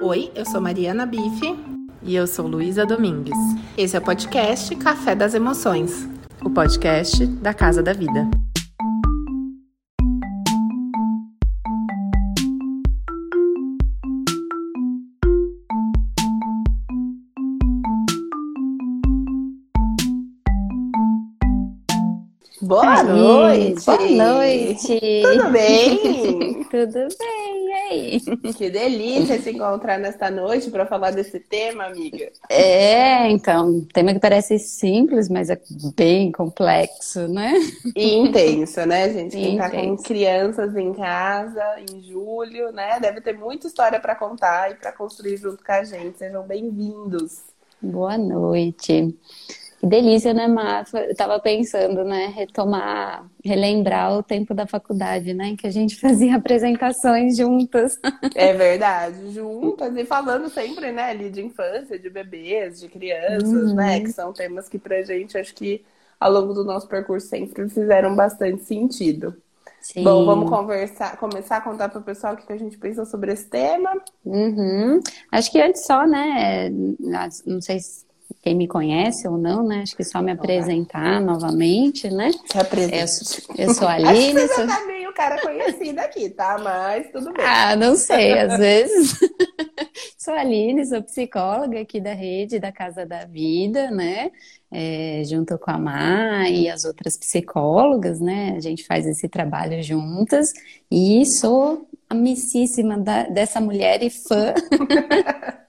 Oi, eu sou Mariana Bife. E eu sou Luísa Domingues. Esse é o podcast Café das Emoções o podcast da Casa da Vida. Boa noite! Boa noite! Tudo bem? Tudo bem, Que delícia se encontrar nesta noite para falar desse tema, amiga. É, então, tema que parece simples, mas é bem complexo, né? E intenso, né, gente? Quem intenso. tá com crianças em casa em julho, né, deve ter muita história para contar e para construir junto com a gente. Sejam bem-vindos. Boa noite. Delícia, né, Mafa? Eu tava pensando, né, retomar, relembrar o tempo da faculdade, né, que a gente fazia apresentações juntas. É verdade, juntas e falando sempre, né, ali de infância, de bebês, de crianças, uhum. né, que são temas que pra gente acho que ao longo do nosso percurso sempre fizeram bastante sentido. Sim. Bom, vamos conversar, começar a contar para o pessoal o que a gente pensou sobre esse tema. Uhum. Acho que antes só, né? Não sei se quem me conhece ou não, né? Acho que só me apresentar novamente, né? Se apresenta. Eu, eu sou a Aline. Acho que você sou... tá meio cara conhecido aqui, tá? Mas tudo bem. Ah, não sei, às vezes. sou a Aline, sou psicóloga aqui da rede da Casa da Vida, né? É, junto com a Má e as outras psicólogas, né? A gente faz esse trabalho juntas e sou amicíssima da, dessa mulher e fã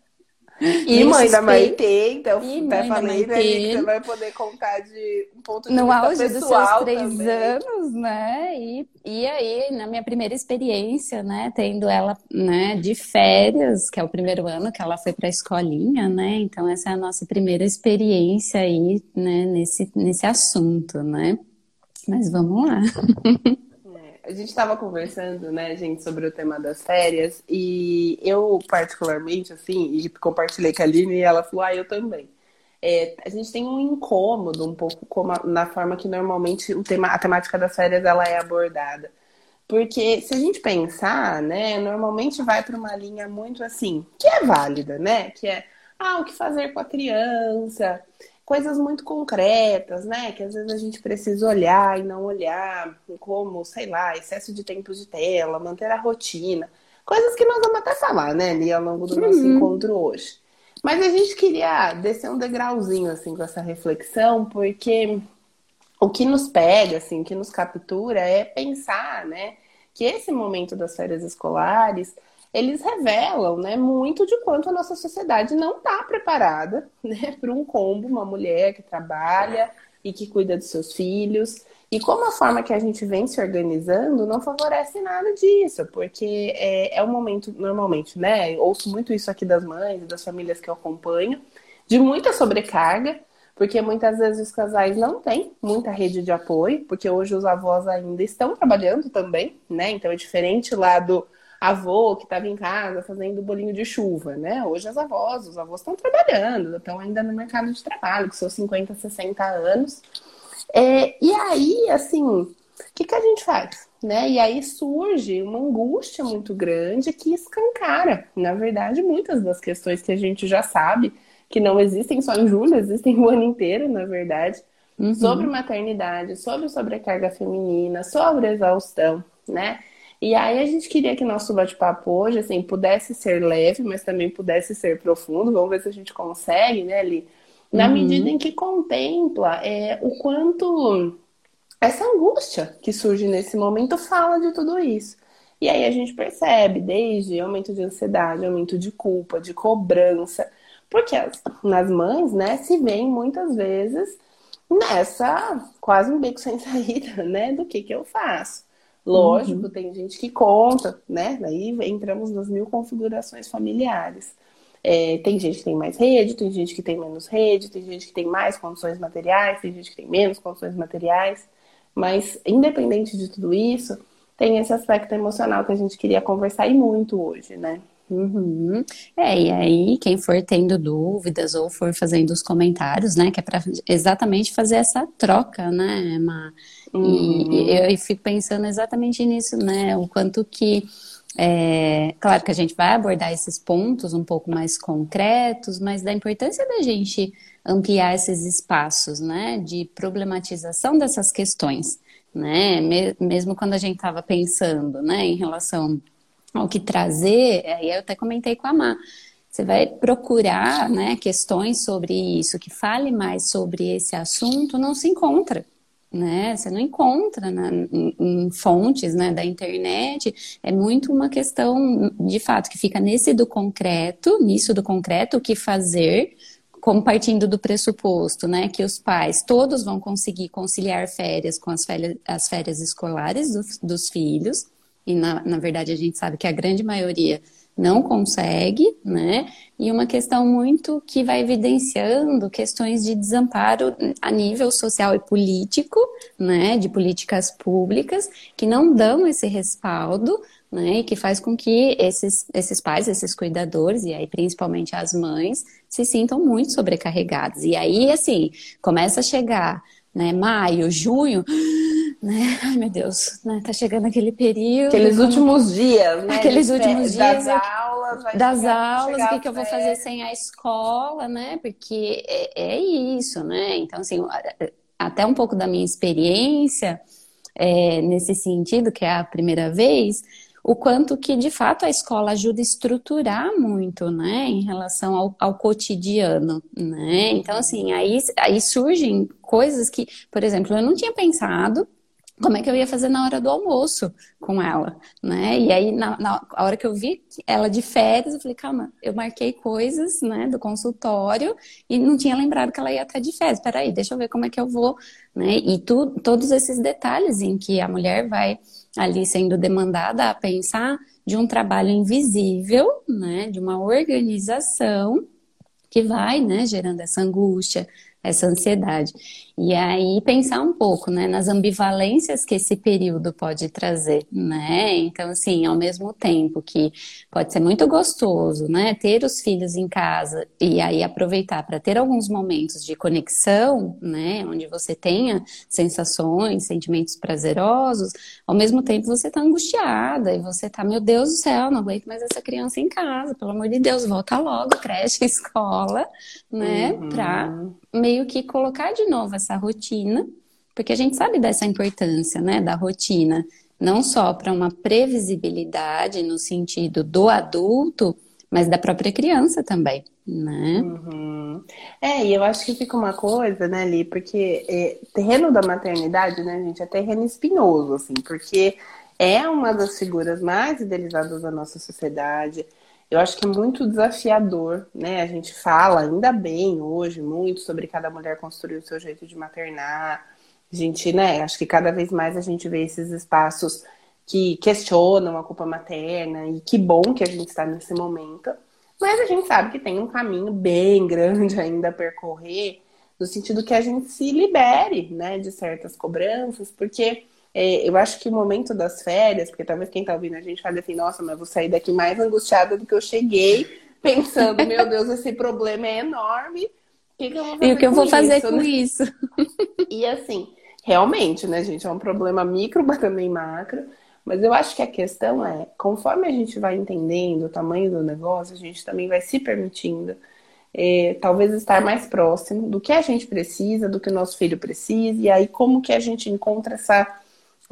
E, mãe da Maitê, então e até falei, né, que você vai poder contar de um ponto de no vista auge dos seus três também. anos, né? E, e aí, na minha primeira experiência, né, tendo ela, né, de férias, que é o primeiro ano que ela foi para a escolinha, né? Então essa é a nossa primeira experiência aí, né, nesse nesse assunto, né? Mas vamos lá. A gente estava conversando, né, gente, sobre o tema das férias, e eu, particularmente, assim, e compartilhei com a Aline, e ela falou, ah, eu também. É, a gente tem um incômodo um pouco a, na forma que normalmente o tema, a temática das férias ela é abordada. Porque se a gente pensar, né, normalmente vai para uma linha muito assim, que é válida, né? Que é, ah, o que fazer com a criança, coisas muito concretas, né? Que às vezes a gente precisa olhar e não olhar, como, sei lá, excesso de tempo de tela, manter a rotina. Coisas que nós vamos até falar, né, ali ao longo do nosso uhum. encontro hoje. Mas a gente queria descer um degrauzinho, assim, com essa reflexão, porque o que nos pega, assim, o que nos captura é pensar, né, que esse momento das férias escolares eles revelam né, muito de quanto a nossa sociedade não está preparada né, para um combo, uma mulher que trabalha e que cuida dos seus filhos. E como a forma que a gente vem se organizando não favorece nada disso, porque é, é um momento, normalmente, né? Ouço muito isso aqui das mães das famílias que eu acompanho, de muita sobrecarga, porque muitas vezes os casais não têm muita rede de apoio, porque hoje os avós ainda estão trabalhando também, né? Então é diferente lá do avô que estava em casa fazendo bolinho de chuva, né? Hoje as avós, os avós estão trabalhando, estão ainda no mercado de trabalho, com seus 50, 60 anos. É, e aí, assim, o que, que a gente faz? Né? E aí surge uma angústia muito grande que escancara, na verdade, muitas das questões que a gente já sabe, que não existem só em julho, existem o ano inteiro, na verdade, uhum. sobre maternidade, sobre sobrecarga feminina, sobre exaustão, né? E aí a gente queria que nosso bate-papo hoje, assim, pudesse ser leve, mas também pudesse ser profundo. Vamos ver se a gente consegue, né, Li? Na uhum. medida em que contempla é, o quanto essa angústia que surge nesse momento fala de tudo isso. E aí a gente percebe desde aumento de ansiedade, aumento de culpa, de cobrança, porque as, nas mães, né, se vem muitas vezes nessa quase um beco sem saída, né, do que que eu faço. Lógico, uhum. tem gente que conta, né? Daí entramos nas mil configurações familiares. É, tem gente que tem mais rede, tem gente que tem menos rede, tem gente que tem mais condições materiais, tem gente que tem menos condições materiais. Mas, independente de tudo isso, tem esse aspecto emocional que a gente queria conversar e muito hoje, né? Uhum. É, e aí, quem for tendo dúvidas ou for fazendo os comentários, né, que é para exatamente fazer essa troca, né, Emma? Uhum. E, eu, eu fico pensando exatamente nisso, né? O quanto que É, claro que a gente vai abordar esses pontos um pouco mais concretos, mas da importância da gente ampliar esses espaços, né, de problematização dessas questões, né, mesmo quando a gente estava pensando, né, em relação ao que trazer, aí eu até comentei com a Má, você vai procurar, né, questões sobre isso, que fale mais sobre esse assunto, não se encontra, né? Você não encontra na, em, em, fontes né, da internet. É muito uma questão, de fato, que fica nesse do concreto, nisso do concreto, o que fazer, como partindo do pressuposto, né, que os pais todos vão conseguir conciliar férias com as férias, as férias escolares dos, dos filhos, e na, na verdade a gente sabe que a grande maioria não consegue, né? E uma questão muito que vai evidenciando questões de desamparo a nível social e político, né? De políticas públicas que não dão esse respaldo, né? E que faz com que esses, esses pais, esses cuidadores, e aí principalmente as mães, se sintam muito sobrecarregados. E aí, assim, começa a chegar, né? Maio, junho né? Ai, meu Deus, né? Tá chegando aquele período. Aqueles últimos dias, né? Aqueles últimos dias. Das aulas, vai das chegar, aulas, o que, que eu vou fazer sem a escola, né? Porque é, é isso, né? Então, assim, até um pouco da minha experiência é, nesse sentido, que é a primeira vez, o quanto que de fato a escola ajuda a estruturar muito, né, em relação ao, ao cotidiano, né? Então, assim, aí, aí surgem coisas que, por exemplo, eu não tinha pensado como é que eu ia fazer na hora do almoço com ela, né? E aí, na, na hora que eu vi ela de férias, eu falei, calma, eu marquei coisas, né, do consultório e não tinha lembrado que ela ia estar de férias. Peraí, deixa eu ver como é que eu vou, né? E tu, todos esses detalhes em que a mulher vai ali sendo demandada a pensar de um trabalho invisível, né, de uma organização que vai, né, gerando essa angústia, essa ansiedade. E aí pensar um pouco, né, nas ambivalências que esse período pode trazer, né? Então, assim, ao mesmo tempo que pode ser muito gostoso, né, ter os filhos em casa e aí aproveitar para ter alguns momentos de conexão, né, onde você tenha sensações, sentimentos prazerosos, ao mesmo tempo você tá angustiada e você tá, meu Deus do céu, não aguento mais essa criança em casa, pelo amor de Deus, volta logo, creche, escola, né, uhum. para meio que colocar de novo essa rotina, porque a gente sabe dessa importância, né, da rotina, não só para uma previsibilidade no sentido do adulto, mas da própria criança também, né? Uhum. É, e eu acho que fica uma coisa, né, Li, porque é, terreno da maternidade, né, gente, é terreno espinhoso, assim, porque é uma das figuras mais idealizadas da nossa sociedade, eu acho que é muito desafiador, né? A gente fala, ainda bem, hoje, muito sobre cada mulher construir o seu jeito de maternar. A gente, né? Acho que cada vez mais a gente vê esses espaços que questionam a culpa materna, e que bom que a gente está nesse momento. Mas a gente sabe que tem um caminho bem grande ainda a percorrer, no sentido que a gente se libere, né, de certas cobranças, porque é, eu acho que o momento das férias, porque talvez quem tá ouvindo a gente fale assim, nossa, mas eu vou sair daqui mais angustiada do que eu cheguei, pensando, meu Deus, esse problema é enorme. O que, que eu vou fazer e o que eu vou fazer isso, com né? isso? E assim, realmente, né, gente, é um problema micro, mas também macro. Mas eu acho que a questão é, conforme a gente vai entendendo o tamanho do negócio, a gente também vai se permitindo é, talvez estar mais próximo do que a gente precisa, do que o nosso filho precisa, e aí como que a gente encontra essa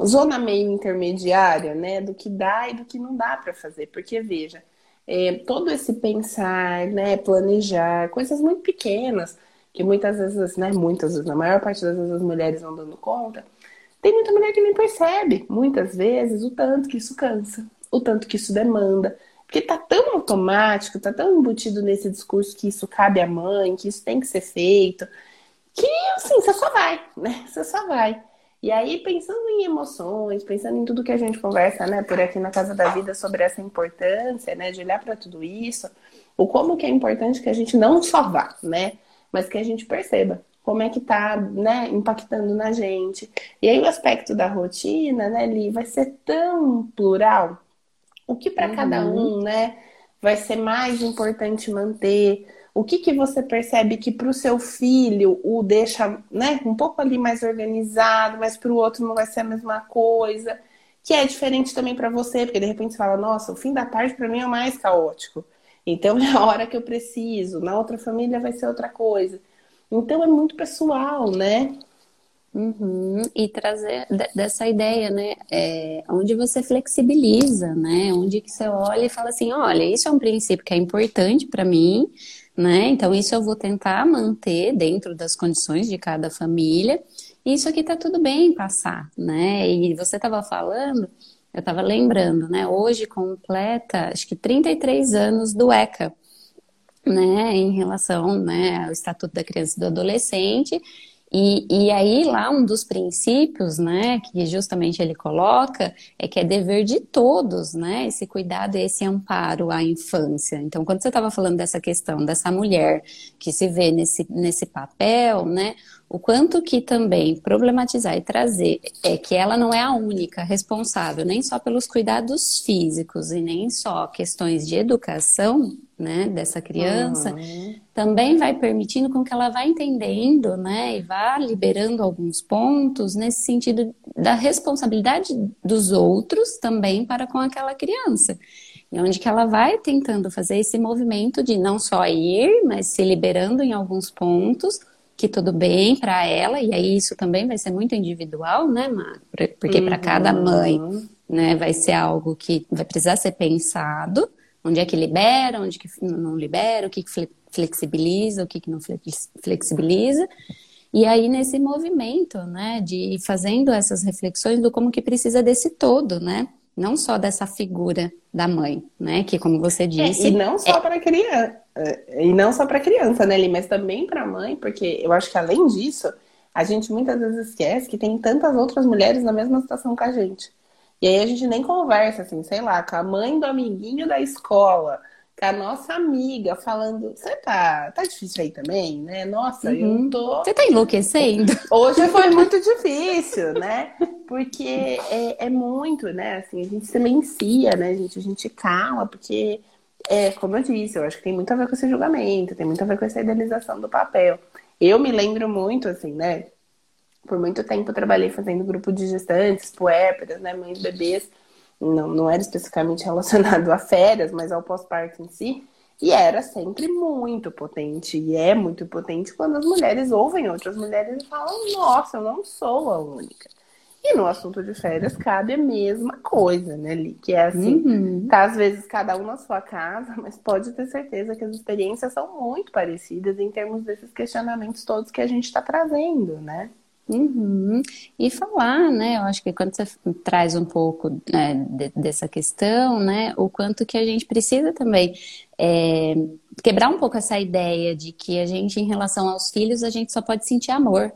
zona meio intermediária, né, do que dá e do que não dá para fazer, porque veja, é, todo esse pensar, né, planejar, coisas muito pequenas, que muitas vezes, né, muitas vezes, na maior parte das vezes as mulheres vão dando conta, tem muita mulher que nem percebe, muitas vezes, o tanto que isso cansa, o tanto que isso demanda, porque tá tão automático, tá tão embutido nesse discurso que isso cabe à mãe, que isso tem que ser feito, que assim, você só vai, né? Você só vai. E aí, pensando em emoções, pensando em tudo que a gente conversa, né, por aqui na Casa da Vida sobre essa importância, né, de olhar para tudo isso, o como que é importante que a gente não só vá, né, mas que a gente perceba como é que tá, né, impactando na gente. E aí o aspecto da rotina, né, Li, vai ser tão plural. O que para uhum. cada um, né, vai ser mais importante manter, o que, que você percebe que para o seu filho o deixa né, um pouco ali mais organizado, mas para o outro não vai ser a mesma coisa? que é diferente também para você, porque de repente você fala, nossa, o fim da tarde para mim é mais caótico. Então é a hora que eu preciso, na outra família vai ser outra coisa. Então é muito pessoal, né? Uhum. E trazer dessa ideia, né? É, onde você flexibiliza, né? Onde que você olha e fala assim, olha, isso é um princípio que é importante para mim, né? Então isso eu vou tentar manter dentro das condições de cada família. E isso aqui tá tudo bem passar, né? E você estava falando, eu estava lembrando, né? Hoje completa, acho que 33 anos do ECA, né? Em relação, né, ao Estatuto da Criança e do Adolescente. E, e aí, lá, um dos princípios, né, que justamente ele coloca, é que é dever de todos, né, esse cuidado esse amparo à infância. Então, quando você estava falando dessa questão dessa mulher que se vê nesse, nesse papel, né, o quanto que também problematizar e trazer é que ela não é a única responsável, nem só pelos cuidados físicos e nem só questões de educação, né, dessa criança, uhum. também vai permitindo com que ela vá entendendo, né, e vá liberando alguns pontos nesse sentido da responsabilidade dos outros também para com aquela criança. E onde que ela vai tentando fazer esse movimento de não só ir, mas se liberando em alguns pontos, que tudo bem para ela, e aí isso também vai ser muito individual, né, Mar? Porque uhum. para cada mãe, né, vai ser algo que vai precisar ser pensado, onde é que libera, onde que não libera, o que, que flexibiliza, o que, que não flexibiliza. E aí, nesse movimento, né, de ir fazendo essas reflexões do como que precisa desse todo, né? Não só dessa figura da mãe, né? Que, como você disse. É, e não só é... para criança. E não só para criança, né, Li? Mas também para mãe, porque eu acho que além disso, a gente muitas vezes esquece que tem tantas outras mulheres na mesma situação que a gente. E aí a gente nem conversa, assim, sei lá, com a mãe do amiguinho da escola, com a nossa amiga, falando, você tá, tá difícil aí também, né? Nossa, uhum. eu tô. Você tá enlouquecendo? Hoje foi muito difícil, né? Porque é, é muito, né? Assim, a gente silencia, né, gente? A gente cala, porque, é, como eu disse, eu acho que tem muito a ver com esse julgamento, tem muito a ver com essa idealização do papel. Eu me lembro muito, assim, né? Por muito tempo eu trabalhei fazendo grupo de gestantes, puérperas, né, mães bebês. Não, não era especificamente relacionado a férias, mas ao pós-parto em si. E era sempre muito potente. E é muito potente quando as mulheres ouvem outras mulheres e falam: Nossa, eu não sou a única. E no assunto de férias cabe a mesma coisa, né, Li? Que é assim, uhum. tá às vezes cada um na sua casa, mas pode ter certeza que as experiências são muito parecidas em termos desses questionamentos todos que a gente está trazendo, né? Uhum. E falar, né? Eu acho que quando você traz um pouco né, de, dessa questão, né? O quanto que a gente precisa também é, quebrar um pouco essa ideia de que a gente, em relação aos filhos, a gente só pode sentir amor.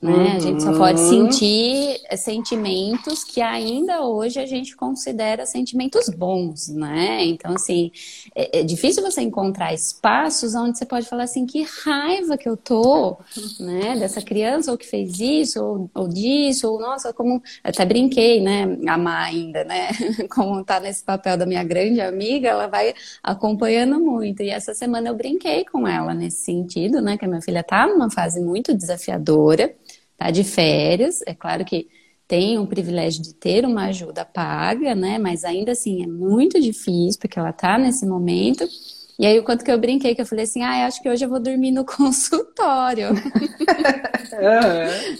Né? Uhum. A gente só pode uhum. sentir sentimentos que ainda hoje a gente considera sentimentos bons, né? Então, assim, é, é, difícil você encontrar espaços onde você pode falar assim, que raiva que eu tô, né? Dessa criança, ou que fez isso, ou, ou disso, ou nossa, como. até brinquei, né? Amar ainda, né? Como tá nesse papel da minha grande amiga, ela vai acompanhando muito. E essa semana eu brinquei com ela nesse sentido, né? Que a minha filha tá numa fase muito desafiadora tá de férias. É claro que tem o privilégio de ter uma ajuda paga, né? Mas ainda assim é muito difícil, porque ela tá nesse momento. E aí, o quanto que eu brinquei, que eu falei assim, ah, acho que hoje eu vou dormir no consultório.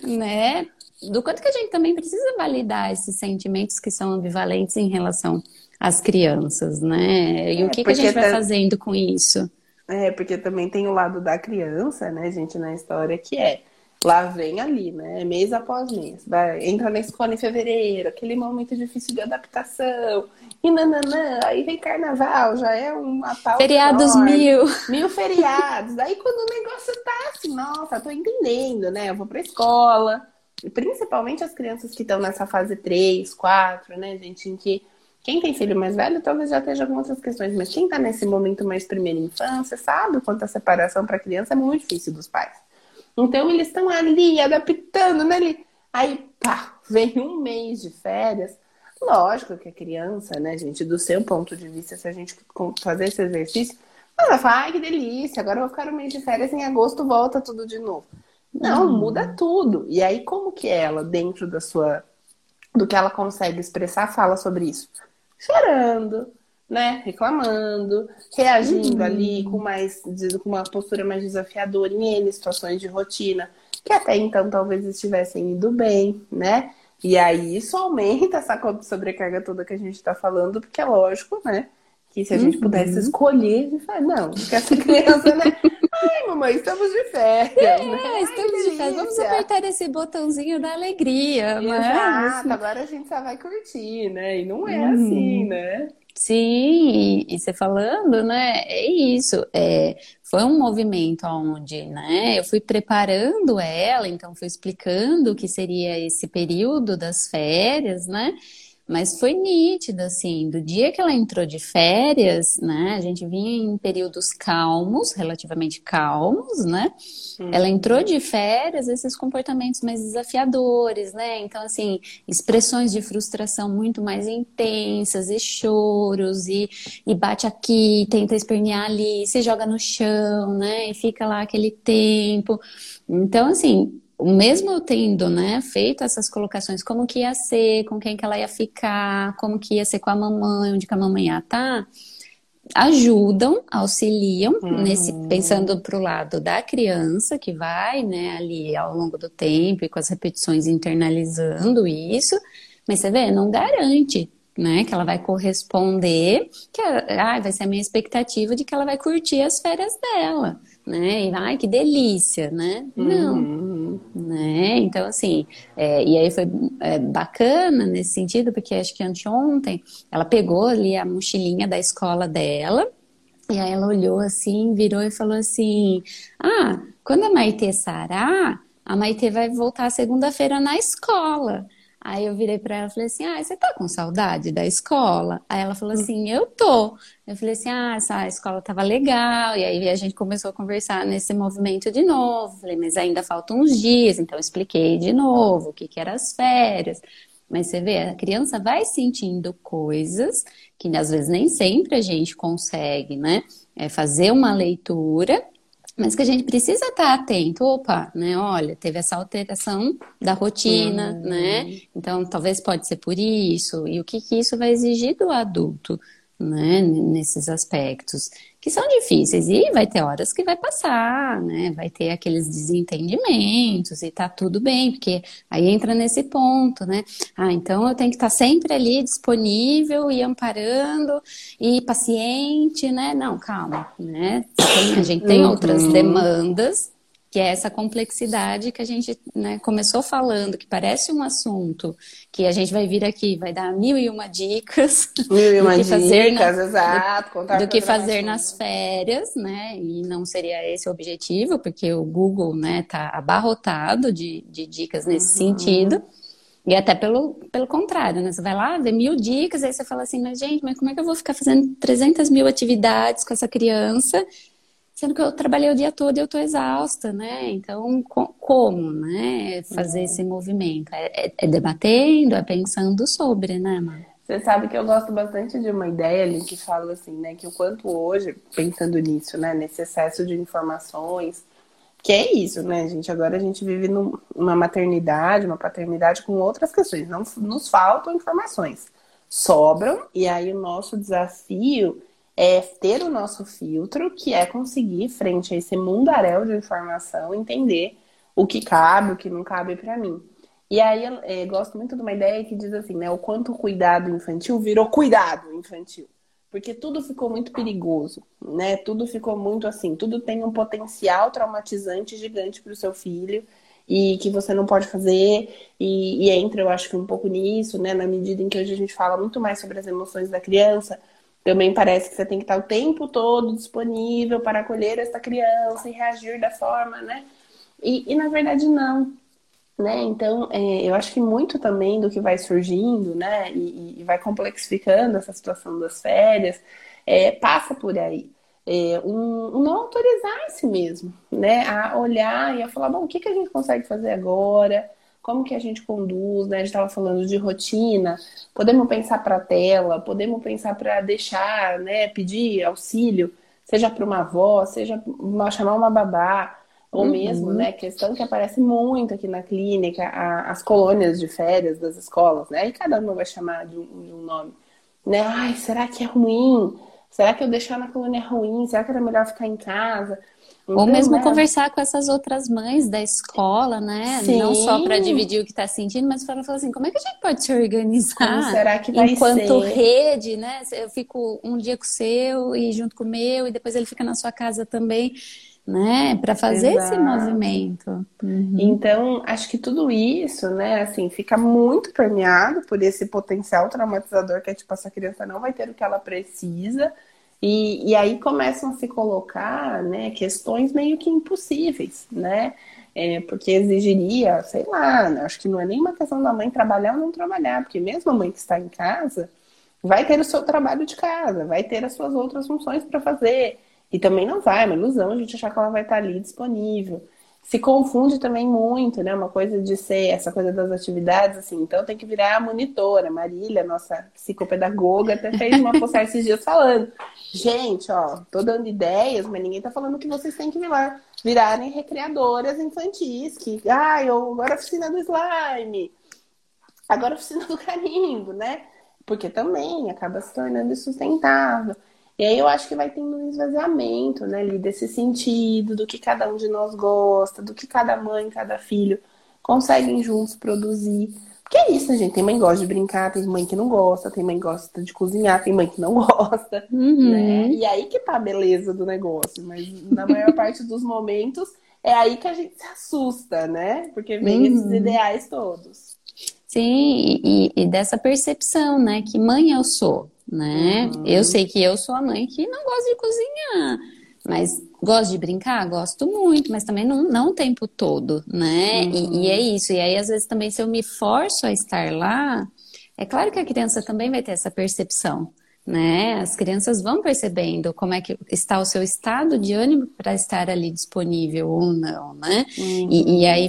uhum. né? Do quanto que a gente também precisa validar esses sentimentos que são ambivalentes em relação às crianças, né? E é, o que, que a gente vai tá... fazendo com isso? É, porque também tem o lado da criança, né, gente, na história, que é Lá vem ali, né? Mês após mês. Vai, entra na escola em fevereiro, aquele momento difícil de adaptação. E nananã, aí vem carnaval, já é uma tal. Feriados enorme, mil. Mil feriados. Aí quando o negócio tá assim, nossa, tô entendendo, né? Eu vou pra escola. Principalmente as crianças que estão nessa fase 3, 4, né, gente? Em que quem tem filho mais velho talvez já esteja com outras questões, mas quem tá nesse momento mais primeira infância sabe o quanto a separação para criança é muito difícil dos pais. Então eles estão ali adaptando, né? Aí, pá, vem um mês de férias. Lógico que a criança, né, gente, do seu ponto de vista, se a gente fazer esse exercício, ela vai falar, ai, que delícia, agora eu vou ficar um mês de férias, em agosto volta tudo de novo. Não, uhum. muda tudo. E aí, como que ela, dentro da sua do que ela consegue expressar, fala sobre isso. Chorando, né? Reclamando, reagindo uhum. ali com mais com uma postura mais desafiadora em situações de rotina que até então talvez estivessem indo bem, né? E aí isso aumenta essa sobrecarga toda que a gente está falando, porque é lógico, né? Que se a gente uhum. pudesse escolher, a gente fala, não, porque essa criança, né? Ai, mamãe, estamos de férias. É, né? estamos Ai, de férias. Vamos apertar esse botãozinho da alegria. Mas... Exato, agora a gente só vai curtir, né? E não é uhum. assim, né? Sim, e, você falando, né? É isso. É, foi um movimento onde, né? Eu fui preparando ela, então fui explicando o que seria esse período das férias, né? Mas foi nítido, assim, do dia que ela entrou de férias, né? A gente vinha em períodos calmos, relativamente calmos, né? Uhum. Ela entrou de férias, esses comportamentos mais desafiadores, né? Então, assim, expressões de frustração muito mais intensas, e choros, e, e bate aqui, tenta espernear ali, se joga no chão, né? E fica lá aquele tempo. Então, assim, mesmo eu tendo, né, feito essas colocações, como que ia ser, com quem que ela ia ficar, como que ia ser com a mamãe, onde que a mamãe ia estar, ajudam, auxiliam, uhum. nesse, pensando para o lado da criança, que vai, né, ali ao longo do tempo e com as repetições internalizando isso, mas você vê, não garante, né, que ela vai corresponder, que ah, vai ser a minha expectativa de que ela vai curtir as férias dela né? E ai, que delícia, né? Não, uhum. né? Então, assim, é, e aí foi é, bacana nesse sentido, porque acho que anteontem ela pegou ali a mochilinha da escola dela, e aí ela olhou assim, virou e falou assim: Ah, quando a Maitê sarar, a Maitê vai voltar segunda-feira na escola. Aí eu virei para ela e falei assim: Ah, você tá com saudade da escola? Aí ela falou assim: Eu tô. Eu falei assim: Ah, essa escola tava legal. E aí a gente começou a conversar nesse movimento de novo. Falei, mas ainda faltam uns dias. Então eu expliquei de novo o que, que eram as férias. Mas você vê, a criança vai sentindo coisas que às vezes nem sempre a gente consegue, né? É fazer uma leitura mas que a gente precisa estar atento. Opa, né? Olha, teve essa alteração da rotina, uhum. né? Então, talvez pode ser por isso. E o que, que isso vai exigir do adulto? Né, nesses aspectos que são difíceis e vai ter horas que vai passar, né, vai ter aqueles desentendimentos e tá tudo bem, porque aí entra nesse ponto, né, ah, então eu tenho que estar sempre ali disponível e amparando e paciente, né, não, calma, né, a gente tem uhum. outras demandas que é essa complexidade que a gente né, começou falando, que parece um assunto que a gente vai vir aqui, vai dar mil e uma dicas mil e uma dicas, na, exato, do, do que fazer nas férias, né? E não seria esse o objetivo, porque o Google, né, tá abarrotado de, de dicas nesse uhum. sentido. E até pelo, pelo contrário, né? Você vai lá, vê mil dicas, aí você fala assim, mas gente, mas como é que eu vou ficar fazendo 300 mil atividades com essa criança sendo que eu trabalhei o dia todo e eu estou exausta, né? Então, como, né, fazer esse movimento? É, é, é, debatendo, é pensando sobre, né, Mar? Você sabe que eu gosto bastante de uma ideia ali que fala assim, né, que o quanto hoje, pensando nisso, né, nesse excesso de informações, que é isso, né, gente? Agora a gente vive numa maternidade, uma paternidade com outras questões. Não nos faltam informações, sobram, e aí o nosso desafio é ter o nosso filtro, que é conseguir, frente a esse mundaréu de informação, entender o que cabe, o que não cabe para mim. E aí eu é, gosto muito de uma ideia que diz assim, né? O quanto o cuidado infantil virou cuidado infantil. Porque tudo ficou muito perigoso, né? Tudo ficou muito assim, tudo tem um potencial traumatizante gigante para o seu filho e que você não pode fazer. E, e entra, eu acho que um pouco nisso, né? Na medida em que hoje a gente fala muito mais sobre as emoções da criança, também parece que você tem que estar o tempo todo disponível para acolher essa criança e reagir da forma, né? E, e na verdade não, né? Então, é, eu acho que muito também do que vai surgindo, né? E, e vai complexificando essa situação das férias, é, passa por aí. É, um, um, não autorizar a si mesmo, né? A olhar e a falar, bom, o que, que a gente consegue fazer agora? Como que a gente conduz, né? A gente estava falando de rotina, podemos pensar para a tela, podemos pensar para deixar, né? Pedir auxílio, seja para uma avó, seja uma, chamar uma babá, Ou uhum. mesmo, né, questão que aparece muito aqui na clínica, a, as colônias de férias das escolas, né? E cada uma vai chamar de um, de um nome. Né? Ai, será que é ruim? Será que eu deixar na colônia é ruim? Será que era melhor ficar em casa? Ou mesmo né? conversar com essas outras mães da escola, né? Sim. Não só para dividir o que está sentindo, mas para falar assim, como é que a gente pode se organizar? Como será que vai enquanto ser? rede, né? Eu fico um dia com o seu e junto com o meu e depois ele fica na sua casa também, né? Para fazer Exato. esse movimento. Uhum. Então, acho que tudo isso, né? Assim, fica muito permeado por esse potencial traumatizador que é tipo essa criança não vai ter o que ela precisa e, e aí começam a se colocar né, questões meio que impossíveis, né? É, porque exigiria, sei lá, né, acho que não é nem uma questão da mãe trabalhar ou não trabalhar, porque mesmo a mãe que está em casa vai ter o seu trabalho de casa, vai ter as suas outras funções para fazer. E também não vai, é uma ilusão a gente achar que ela vai estar ali disponível se confunde também muito, né? Uma coisa de ser essa coisa das atividades, assim, então tem que virar monitora. Marília, nossa psicopedagoga, até fez uma postagem esses dias falando. Gente, ó, tô dando ideias, mas ninguém tá falando que vocês têm que virar, virarem recreadoras infantis, que, ah, eu agora oficina do slime, agora oficina do carimbo, né? Porque também acaba se tornando insustentável. E aí eu acho que vai tendo um esvaziamento, né, ali, desse sentido, do que cada um de nós gosta, do que cada mãe, cada filho conseguem juntos produzir. Porque é isso, gente. Tem mãe que gosta de brincar, tem mãe que não gosta, tem mãe que gosta de cozinhar, tem mãe que não gosta, uhum. né? E aí que tá a beleza do negócio. Mas na maior parte dos momentos é aí que a gente se assusta, né? Porque vem uhum. esses ideais todos. Sim, e, e, dessa percepção, né? Que mãe eu sou né? Uhum. Eu sei que eu sou a mãe que não gosta de cozinhar, mas gosto de brincar, gosto muito, mas também não, não o tempo todo, né? Uhum. E, e, é isso. E aí, às vezes, também, se eu me forço a estar lá, é claro que a criança também vai ter essa percepção. Né? As crianças vão percebendo como é que está o seu estado de ânimo para estar ali disponível ou não, né? Uhum. E, e aí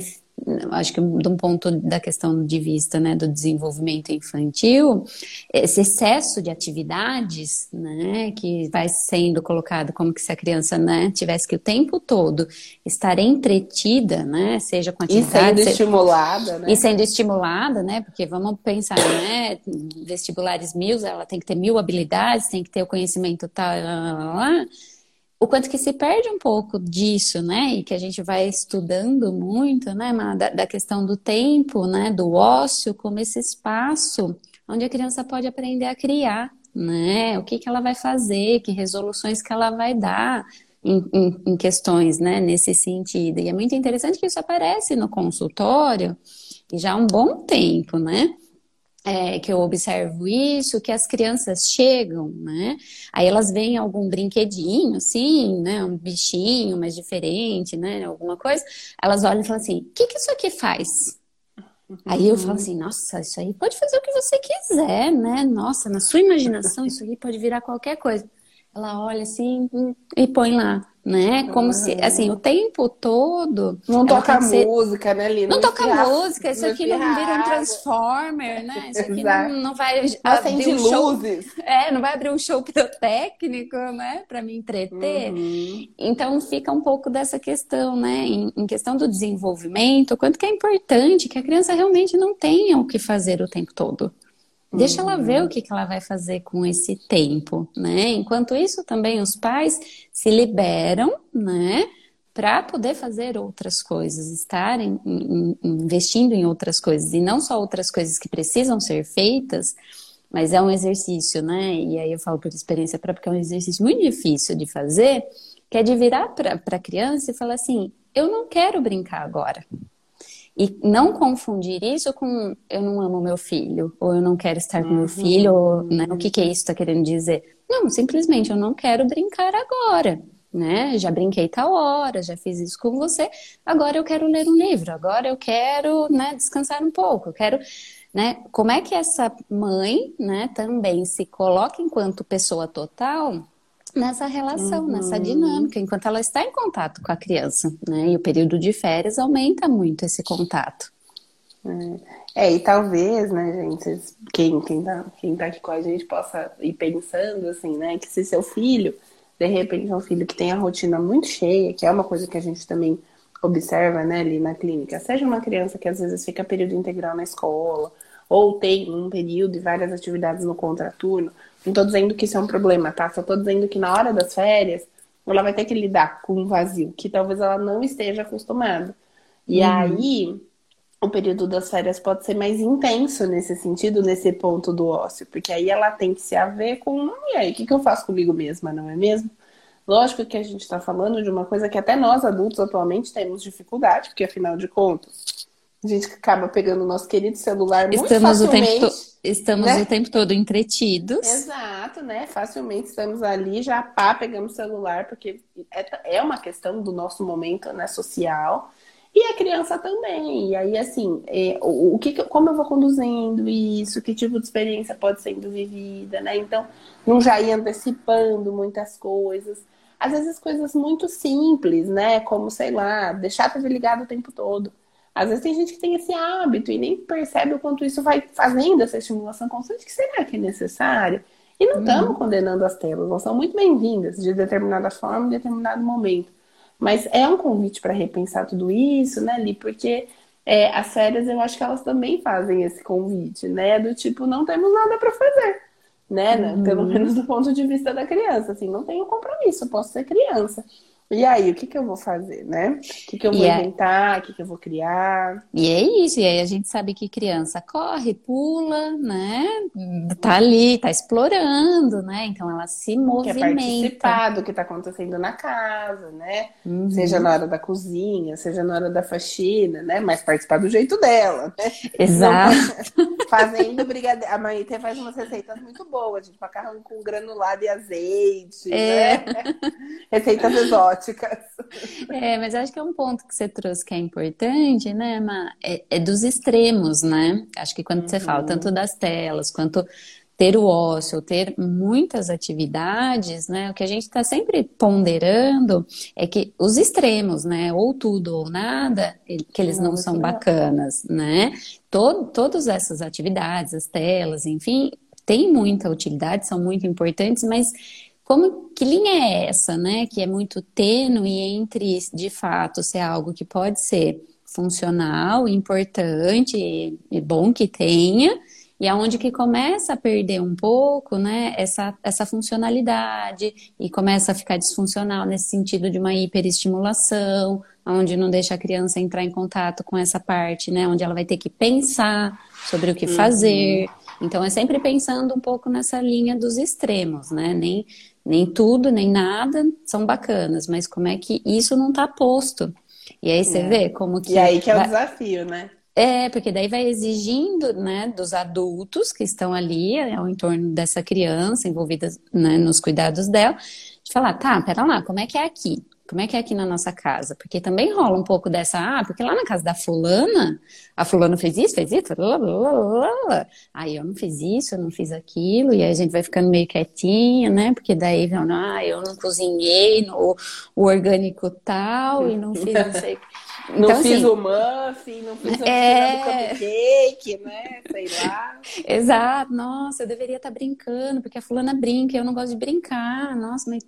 acho que de um ponto da questão de vista né, do desenvolvimento infantil, esse excesso de atividades, né, que vai sendo colocado como que se a criança, né, tivesse que o tempo todo estar entretida, né, seja com atividades... E sendo estimulada, né? E sendo estimulada, né, porque vamos pensar, né, vestibulares mil, ela tem que ter mil habilidades, tem que ter o conhecimento tal, lá, lá, lá o quanto que se perde um pouco disso, né? E que a gente vai estudando muito, né, da, da, questão do tempo, né, do ócio, como esse espaço onde a criança pode aprender a criar, né? O que, que ela vai fazer, que resoluções que ela vai dar em, em, em questões, né, nesse sentido. E é muito interessante que isso aparece no consultório e já há um bom tempo, né? É, que eu observo isso, que as crianças chegam, né? Aí elas veem algum brinquedinho, assim, né? Um bichinho mais diferente, né? Alguma coisa. Elas olham e falam assim: o que, que isso aqui faz? Aí eu falo assim, nossa, isso aí pode fazer o que você quiser, né? Nossa, na sua imaginação isso aí pode virar qualquer coisa. Ela olha assim hum, e põe lá né? Como uhum. se, assim, o tempo todo. Não toca ser... música, né, Lina? Não, não toca música, isso aqui não vira um Transformer, né? Isso aqui não, não vai abrir um show. É, não vai abrir um show pirotécnico, né? Para me entreter. Uhum. Então fica um pouco dessa questão, né? Em, em questão do desenvolvimento, quanto que é importante que a criança realmente não tenha o que fazer o tempo todo. Deixa ela ver o que, que ela vai fazer com esse tempo, né? Enquanto isso, também os pais se liberam, né? Para poder fazer outras coisas, estarem investindo em outras coisas, e não só outras coisas que precisam ser feitas, mas é um exercício, né? E aí eu falo por experiência própria, que é um exercício muito difícil de fazer, que é de virar para a criança e falar assim: eu não quero brincar agora. E não confundir isso com eu não amo meu filho, ou eu não quero estar com uhum. meu filho, ou né, o que, que é isso está querendo dizer? Não, simplesmente eu não quero brincar agora. Né? Já brinquei tal hora, já fiz isso com você, agora eu quero ler um livro, agora eu quero né, descansar um pouco, eu quero. Né? Como é que essa mãe né, também se coloca enquanto pessoa total nessa relação, uhum. nessa dinâmica, enquanto ela está em contato com a criança, né? E o período de férias aumenta muito esse contato. É, é e talvez, né, gente, quem, quem, tá, quem tá aqui com a gente possa ir pensando, assim, né, que se seu filho, de repente, é um filho que tem a rotina muito cheia, que é uma coisa que a gente também observa, né, ali na clínica, seja uma criança que às vezes fica período integral na escola, ou tem um período e várias atividades no contraturno, não estou dizendo que isso é um problema, tá? Só estou dizendo que na hora das férias, ela vai ter que lidar com um vazio que talvez ela não esteja acostumada. E uhum. aí, o período das férias pode ser mais intenso nesse sentido, nesse ponto do ócio, porque aí ela tem que se haver com, e aí, o que, que eu faço comigo mesma, não é mesmo? Lógico que a gente está falando de uma coisa que até nós adultos atualmente temos dificuldade, porque afinal de contas, a gente acaba pegando o nosso querido celular muito estamos facilmente. O tempo estamos né? o tempo todo entretidos. Exato, né? Facilmente estamos ali, já pá, pegamos o celular, porque é, é uma questão do nosso momento né, social. E a criança também. E aí, assim, é, o, o que, como eu vou conduzindo isso, que tipo de experiência pode sendo vivida, né? Então, não já ir antecipando muitas coisas. Às vezes coisas muito simples, né? Como, sei lá, deixar a TV ligada o tempo todo. Às vezes tem gente que tem esse hábito e nem percebe o quanto isso vai fazendo essa estimulação constante, que será que é necessário? E não estamos uhum. condenando as telas, elas são muito bem-vindas de determinada forma, em determinado momento. Mas é um convite para repensar tudo isso, né, Li? Porque é, as férias eu acho que elas também fazem esse convite, né? Do tipo, não temos nada para fazer, né? Uhum. Pelo menos do ponto de vista da criança, assim, não tenho compromisso, posso ser criança. E aí, o que, que eu vou fazer, né? O que, que eu vou inventar? O que, que eu vou criar? E é isso, e aí a gente sabe que criança corre, pula, né? Tá ali, tá explorando, né? Então ela se movimenta. Quer participar do que tá acontecendo na casa, né? Uhum. Seja na hora da cozinha, seja na hora da faxina, né? Mas participar do jeito dela, né? Exato. Não, fazendo brigadeiro. A Maíta faz umas receitas muito boas, de macarrão com granulado e azeite, é. né? Receitas exóticas práticas. É, mas acho que é um ponto que você trouxe que é importante, né, Ma? É, é dos extremos, né? Acho que quando uhum. você fala tanto das telas quanto ter o ócio, ter muitas atividades, né? O que a gente está sempre ponderando é que os extremos, né? Ou tudo ou nada, que eles não, não são bacanas, né? Todo, todas essas atividades, as telas, enfim, têm muita utilidade, são muito importantes, mas como que linha é essa, né? Que é muito tênue entre, de fato, ser algo que pode ser funcional, importante e, bom que tenha, e aonde que começa a perder um pouco, né, essa, essa funcionalidade e começa a ficar disfuncional nesse sentido de uma hiperestimulação, onde não deixa a criança entrar em contato com essa parte, né, onde ela vai ter que pensar sobre o que uhum. fazer. Então é sempre pensando um pouco nessa linha dos extremos, né? Nem nem tudo, nem nada são bacanas, mas como é que isso não está posto? E aí você é. vê como que. E aí que é o desafio, né? É, porque daí vai exigindo, né, dos adultos que estão ali ao entorno dessa criança, envolvida né, nos cuidados dela, de falar, tá, pera lá, como é que é aqui? Como é que é aqui na nossa casa? Porque também rola um pouco dessa, ah, porque lá na casa da fulana, a fulana fez isso, fez isso, blá, blá, blá, aí eu não fiz isso, eu não fiz aquilo, e aí a gente vai ficando meio quietinha, né? Porque daí, ah, eu não cozinhei no, o orgânico tal, e não fiz não sei Então, não fiz assim, o muffin, não fiz o é... cupcake, né? Sei lá. Exato. Nossa, eu deveria estar brincando, porque a fulana brinca, eu não gosto de brincar. Nossa, mas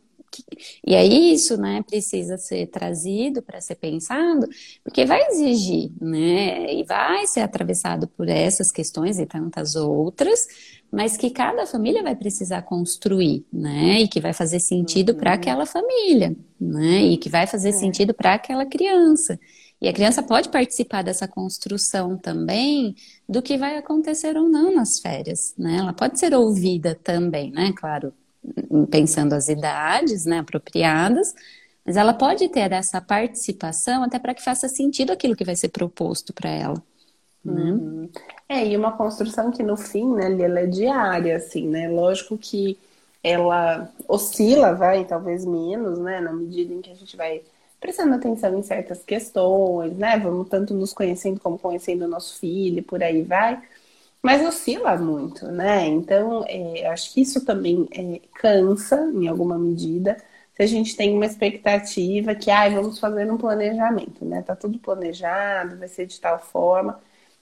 e aí isso, né, precisa ser trazido para ser pensado, porque vai exigir, né, e vai ser atravessado por essas questões e tantas outras, mas que cada família vai precisar construir, né, e que vai fazer sentido uhum. para aquela família, né, e que vai fazer é. sentido para aquela criança. E a criança pode participar dessa construção também do que vai acontecer ou não nas férias, né? Ela pode ser ouvida também, né? Claro, pensando as idades né, apropriadas, mas ela pode ter essa participação até para que faça sentido aquilo que vai ser proposto para ela. Né? Uhum. É, e uma construção que no fim, né, ela é diária, assim, né? Lógico que ela oscila, vai, talvez menos, né, na medida em que a gente vai prestando atenção em certas questões, né? Vamos tanto nos conhecendo como conhecendo o nosso filho, por aí vai. Mas oscila muito, né? Então, é, acho que isso também é, cansa, em alguma medida, se a gente tem uma expectativa que, ah, vamos fazer um planejamento, né? Tá tudo planejado, vai ser de tal forma,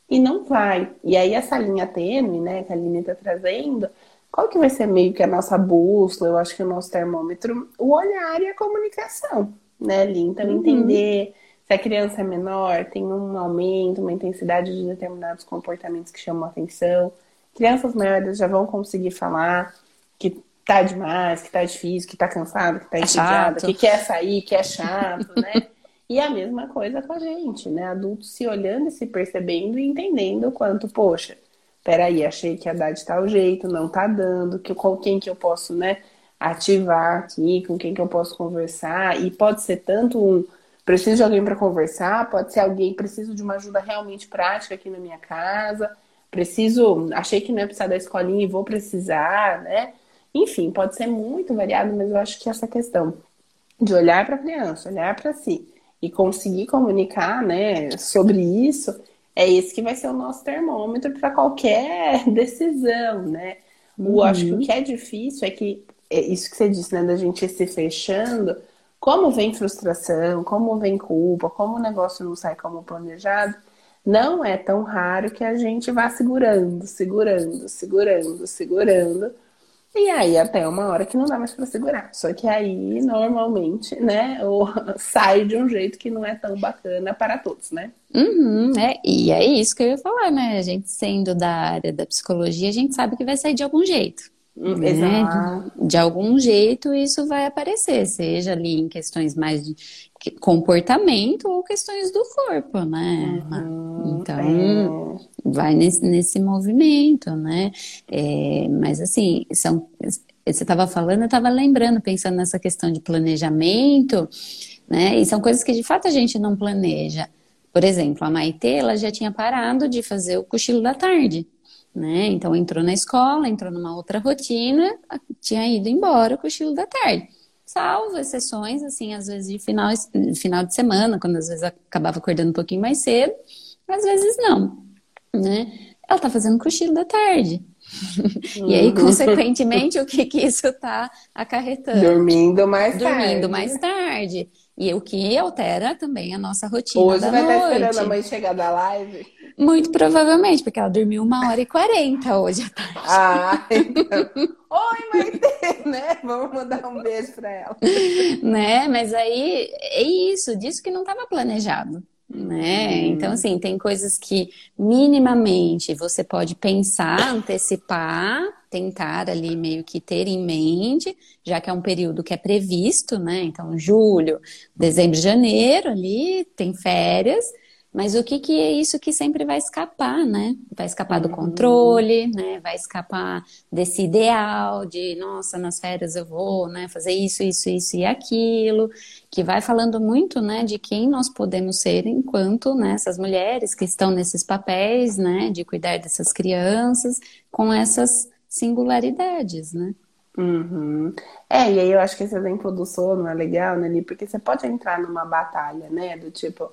e não vai. E aí, essa linha tênue, né, que a Aline tá trazendo, qual que vai ser meio que a nossa bússola, eu acho que o nosso termômetro, o olhar e a comunicação, né, Lin? Então, uhum. entender Se a criança é menor, tem um aumento, uma intensidade de determinados comportamentos que chamam a atenção. Crianças maiores já vão conseguir falar que tá demais, que tá difícil, que tá cansado, que tá é entediado, que quer sair, que é chato, né? E a mesma coisa com a gente, né? Adultos se olhando e se percebendo e entendendo o quanto, poxa, peraí, achei que ia dar de tal jeito, não tá dando, que, com quem que eu posso, né, ativar aqui, com quem que eu posso conversar. E pode ser tanto um preciso de alguém para conversar, pode ser alguém, preciso de uma ajuda realmente prática aqui na minha casa, preciso, achei que não ia precisar da escolinha e vou precisar, né? Enfim, pode ser muito variado, mas eu acho que essa questão de olhar para a criança, olhar para si e conseguir comunicar, né, sobre isso, é esse que vai ser o nosso termômetro para qualquer decisão, né? Uhum. Eu acho que o que é difícil é que é isso que você disse, né, da gente ir se fechando, como vem frustração, como vem culpa, como o negócio não sai como planejado, não é tão raro que a gente vá segurando, segurando, segurando, segurando e aí até uma hora que não dá mais para segurar. Só que aí normalmente, né, sai de um jeito que não é tão bacana para todos, né? Uhum, é, e é isso que eu ia falar, né? A gente sendo da área da psicologia, a gente sabe que vai sair de algum jeito. Né? Exato. De, de algum jeito isso vai aparecer, seja ali em questões mais de comportamento ou questões do corpo, né? Uhum, então, é. vai nesse, nesse movimento, né? É, mas assim, são, você estava falando, eu estava lembrando, pensando nessa questão de planejamento, né? E são coisas que de fato a gente não planeja. Por exemplo, a Maite, ela já tinha parado de fazer o cochilo da tarde, né? Então entrou na escola, entrou numa outra rotina, tinha ido embora o cochilo da tarde salvo exceções, assim, às vezes de final, final de semana, quando às vezes acabava acordando um pouquinho mais cedo, às vezes não, né? Ela tá fazendo cochilo da tarde. e aí, uhum. consequentemente, o que que isso tá acarretando? Dormindo mais Dormindo tarde. Dormindo mais tarde. E o que altera também a nossa rotina Hoje vai noite. estar esperando a mãe chegar da live. Muito provavelmente, porque ela dormiu uma hora e quarenta hoje à tarde. Ah, então. Oi, Maite, né? Vamos mandar um beijo para ela. Né? Mas aí é isso, disso que não estava planejado. Né? Então, assim, tem coisas que minimamente você pode pensar, antecipar, tentar ali meio que ter em mente, já que é um período que é previsto, né? Então, julho, dezembro, janeiro ali, tem férias. Mas o que, que é isso que sempre vai escapar, né? Vai escapar do uhum. controle, né? Vai escapar desse ideal de, nossa, nas férias eu vou, né, fazer isso, isso, isso e aquilo, que vai falando muito, né, de quem nós podemos ser enquanto, né, essas mulheres que estão nesses papéis, né, de cuidar dessas crianças com essas singularidades, né? Uhum. É, e aí eu acho que esse exemplo do sono é legal, né, porque você pode entrar numa batalha, né, do tipo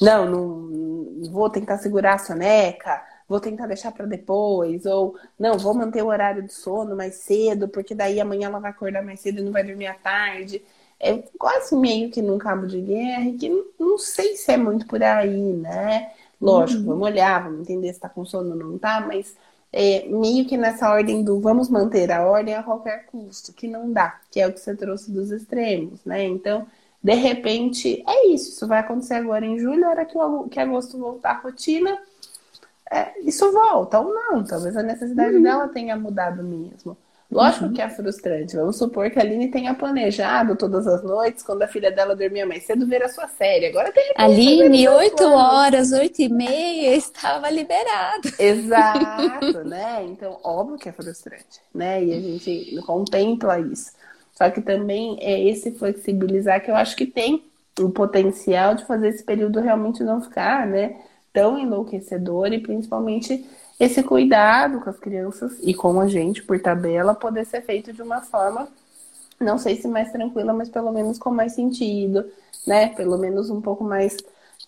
não, não vou tentar segurar a soneca, vou tentar deixar para depois, ou não, vou manter o horário de sono mais cedo, porque daí amanhã ela vai acordar mais cedo e não vai dormir à tarde. É quase meio que num cabo de guerra, que não sei se é muito por aí, né? Lógico, uhum. vamos olhar, vamos entender se tá com sono ou não tá, mas é, meio que nessa ordem do vamos manter a ordem a qualquer custo, que não dá, que é o que você trouxe dos extremos, né? Então, de repente, é isso. Isso vai acontecer agora em julho, na hora que, o, que agosto voltar à rotina, é, isso volta ou não. Talvez a necessidade uhum. dela tenha mudado mesmo. Lógico uhum. que é frustrante. Vamos supor que a Aline tenha planejado todas as noites, quando a filha dela dormia mais cedo, ver a sua série. Agora tem Aline, 8 horas, 8 e meia, estava liberado. Exato, né? Então, óbvio que é frustrante, né? E a gente contempla isso. Só que também é esse flexibilizar que eu acho que tem o potencial de fazer esse período realmente não ficar, né, tão enlouquecedor e principalmente esse cuidado com as crianças e com a gente por tabela poder ser feito de uma forma não sei se mais tranquila, mas pelo menos com mais sentido, né? Pelo menos um pouco mais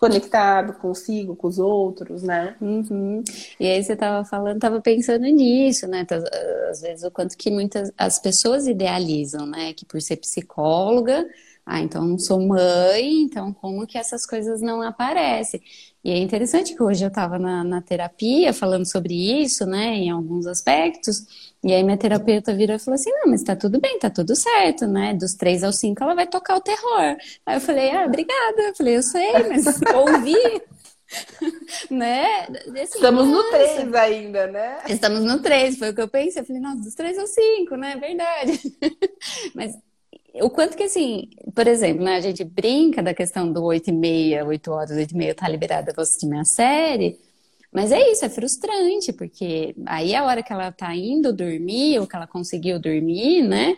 conectado consigo, com os outros, né? Uhum. E aí você estava falando, estava pensando nisso, né? Às vezes o quanto que muitas as pessoas idealizam, né? Que por ser psicóloga, Ah, então não sou mãe, então como que essas coisas não aparecem? E é interessante que hoje eu estava na, na, terapia falando sobre isso, né, em alguns aspectos, e aí minha terapeuta virou e falou assim, não, mas tá tudo bem, tá tudo certo, né, dos três aos cinco ela vai tocar o terror. Aí eu falei, ah, obrigada, eu falei, eu sei, mas ouvi... né? Assim, Estamos nossa. no três ainda, né? Estamos no três, foi o que eu pensei. Eu falei, nossa, dos três aos cinco, né? Verdade. mas o quanto que, assim, por exemplo, né, a gente brinca da questão do 8 e meia, 8 horas, 8 e meia, tá liberada pra assistir minha série, mas é isso, é frustrante, porque aí a hora que ela tá indo dormir, ou que ela conseguiu dormir, né,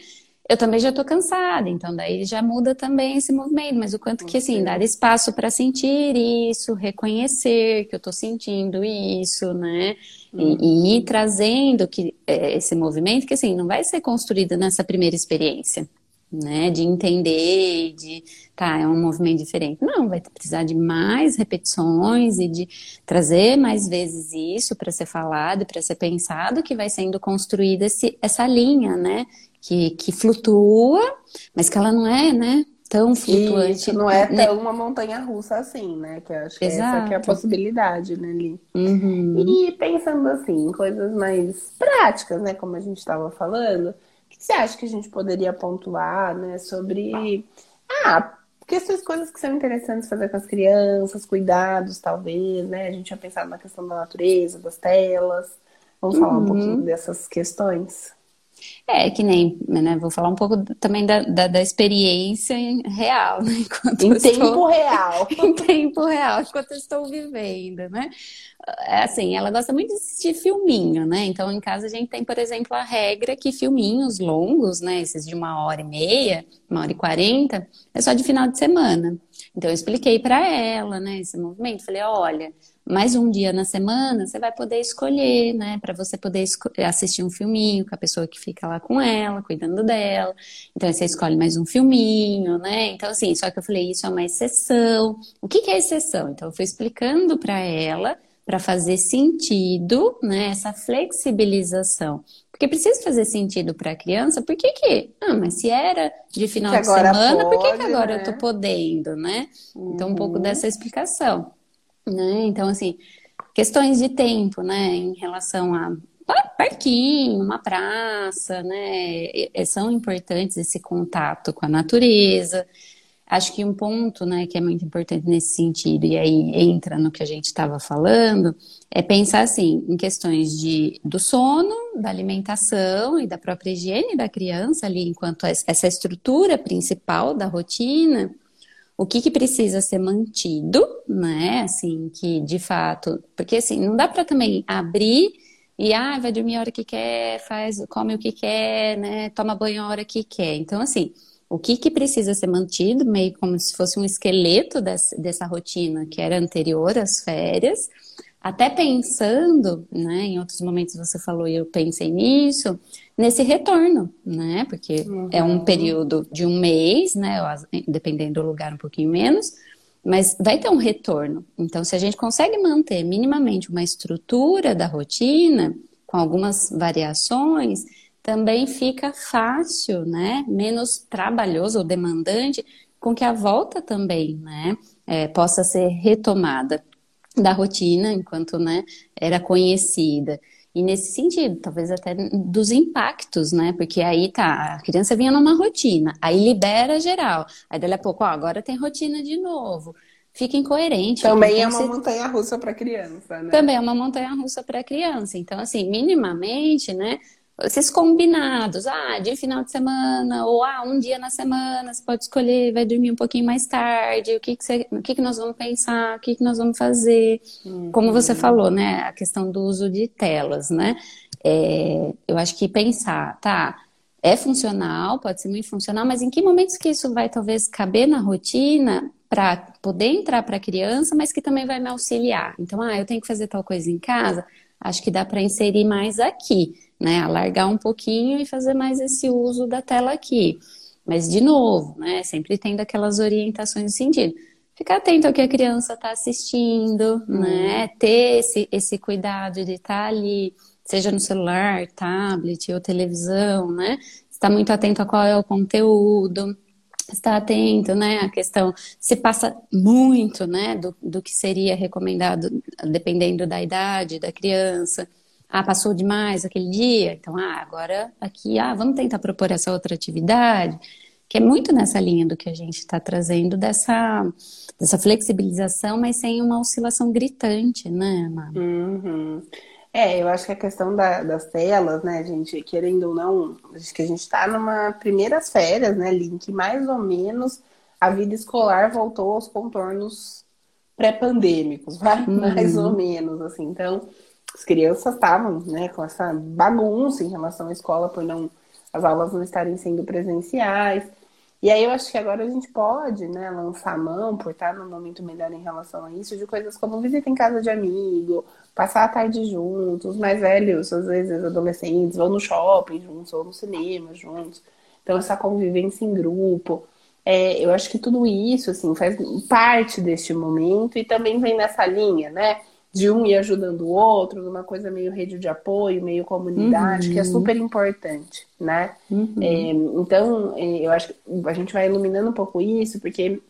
eu também já tô cansada, então daí já muda também esse movimento, mas o quanto que, assim, dar espaço para sentir isso, reconhecer que eu tô sentindo isso, né, e, e ir trazendo que, é, esse movimento que, assim, não vai ser construído nessa primeira experiência né? De entender, de tá, é um movimento diferente. Não, vai precisar de mais repetições e de trazer mais vezes isso para ser falado, para ser pensado, que vai sendo construída esse, essa linha, né? Que, que flutua, mas que ela não é, né? Tão flutuante. Isso, não é né? tão uma montanha russa assim, né? Que eu acho que Exato. essa que é a possibilidade, né, Li? Uhum. E pensando assim, em coisas mais práticas, né? Como a gente estava falando, você acha que a gente poderia pontuar, né, sobre ah, questões, coisas que são interessantes fazer com as crianças, cuidados, talvez, né? A gente tinha pensado na questão da natureza, das telas. Vamos falar uhum. um pouquinho dessas questões. É, que nem, né, vou falar um pouco também da, da, da experiência real, né? Enquanto em tempo estou... real. em tempo real, enquanto eu estou vivendo, né? É assim, ela gosta muito de assistir filminho, né? Então, em casa a gente tem, por exemplo, a regra que filminhos longos, né? Esses de uma hora e meia, uma hora e quarenta, é só de final de semana. Então, eu expliquei para ela, né, esse movimento. Falei, olha, mais um dia na semana, você vai poder escolher, né? Para você poder assistir um filminho com a pessoa que fica lá com ela, cuidando dela. Então, você escolhe mais um filminho, né? Então, assim, só que eu falei, isso é uma exceção. O que, que é exceção? Então, eu fui explicando para ela, para fazer sentido, né? Essa flexibilização. Porque precisa fazer sentido para a criança, por que que? Ah, mas se era de final de semana, pode, por que que agora né? eu tô podendo, né? Então, um pouco uhum. dessa explicação. Né? Então, assim, questões de tempo, né, em relação a parquinho, uma praça, né, são importantes esse contato com a natureza. Acho que um ponto, né, que é muito importante nesse sentido, e aí entra no que a gente estava falando, é pensar assim, em questões de, do sono, da alimentação e da própria higiene da criança ali, enquanto essa estrutura principal da rotina, o que, que precisa ser mantido, né? Assim, que de fato, porque assim, não dá para também abrir e ah, vai dormir a hora que quer, faz, come o que quer, né? Toma banho a hora que quer. Então, assim, o que, que precisa ser mantido, meio como se fosse um esqueleto dessa, dessa rotina que era anterior às férias, até pensando, né? Em outros momentos você falou e eu pensei nisso, nesse retorno, né? Porque uhum. é um uhum. período de um mês, né? Dependendo do lugar, um pouquinho menos, mas vai ter um retorno. Então, se a gente consegue manter minimamente uma estrutura da rotina, com algumas variações, também fica fácil, né? Menos trabalhoso ou demandante, com que a volta também, né? É, possa ser retomada da rotina enquanto, né? Era conhecida. E nesse sentido, talvez até dos impactos, né? Porque aí tá, a criança vinha numa rotina, aí libera geral, aí dali a pouco, ó, agora tem rotina de novo. Fica incoerente. Também é uma montanha russa para criança, né? Também é uma montanha russa para criança. Então, assim, minimamente, né? Esses combinados, ah, de final de semana, ou ah, um dia na semana, você pode escolher, vai dormir um pouquinho mais tarde, o que, que, você, o que, que nós vamos pensar, o que, que nós vamos fazer. Uhum. Como você falou, né, a questão do uso de telas, né? É, eu acho que pensar, tá, é funcional, pode ser muito funcional, mas em que momentos que isso vai talvez caber na rotina para poder entrar para a criança, mas que também vai me auxiliar? Então, ah, eu tenho que fazer tal coisa em casa, acho que dá para inserir mais aqui né? Alargar um pouquinho e fazer mais esse uso da tela aqui. Mas, de novo, né? Sempre tendo aquelas orientações de sentido. Ficar atento ao que a criança está assistindo, hum. né? Ter esse, esse cuidado de estar tá ali, seja no celular, tablet ou televisão, né? Estar muito atento a qual é o conteúdo. estar atento, né? A questão se passa muito, né, do, do que seria recomendado, dependendo da idade da criança. Ah, passou demais aquele dia, então, ah, agora aqui, ah, vamos tentar propor essa outra atividade, que é muito nessa linha do que a gente está trazendo, dessa, dessa flexibilização, mas sem uma oscilação gritante, né, Ana? Uhum. É, eu acho que a questão da, das telas, né, gente, querendo ou não, acho que a gente está numa primeiras férias, né, Link, mais ou menos a vida escolar voltou aos contornos pré-pandêmicos, vai? Uhum. Mais ou menos, assim. Então, as crianças estavam, né, com essa bagunça em relação à escola por não as aulas não estarem sendo presenciais. E aí eu acho que agora a gente pode, né, lançar mão por estar num momento melhor em relação a isso, de coisas como visita em casa de amigo, passar a tarde juntos, mais velhos, às vezes adolescentes, vão no shopping juntos, vão no cinema juntos. Então essa convivência em grupo. É, eu acho que tudo isso, assim, faz parte deste momento e também vem nessa linha, né? De um ir ajudando o outro, numa coisa meio rede de apoio, meio comunidade, uhum. que é uhum. super importante, né? Uhum. É, então, é, eu acho que a gente vai iluminando um pouco isso, porque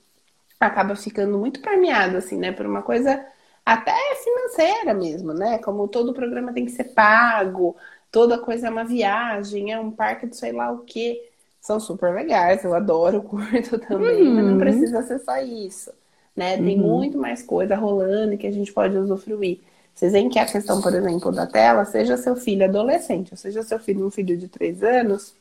acaba ficando muito permeado, assim, né? Por uma coisa até financeira mesmo, né? Como todo programa tem que ser pago, toda coisa é uma viagem, é um parque de sei lá o quê. São super legais, eu adoro, curto também, uhum. mas não uhum. precisa ser só isso, né? Tem uhum. muito mais coisa rolando que a gente pode usufruir. Vocês veem que a questão, por exemplo, da tela, seja seu filho adolescente, ou seja seu filho um filho de três anos,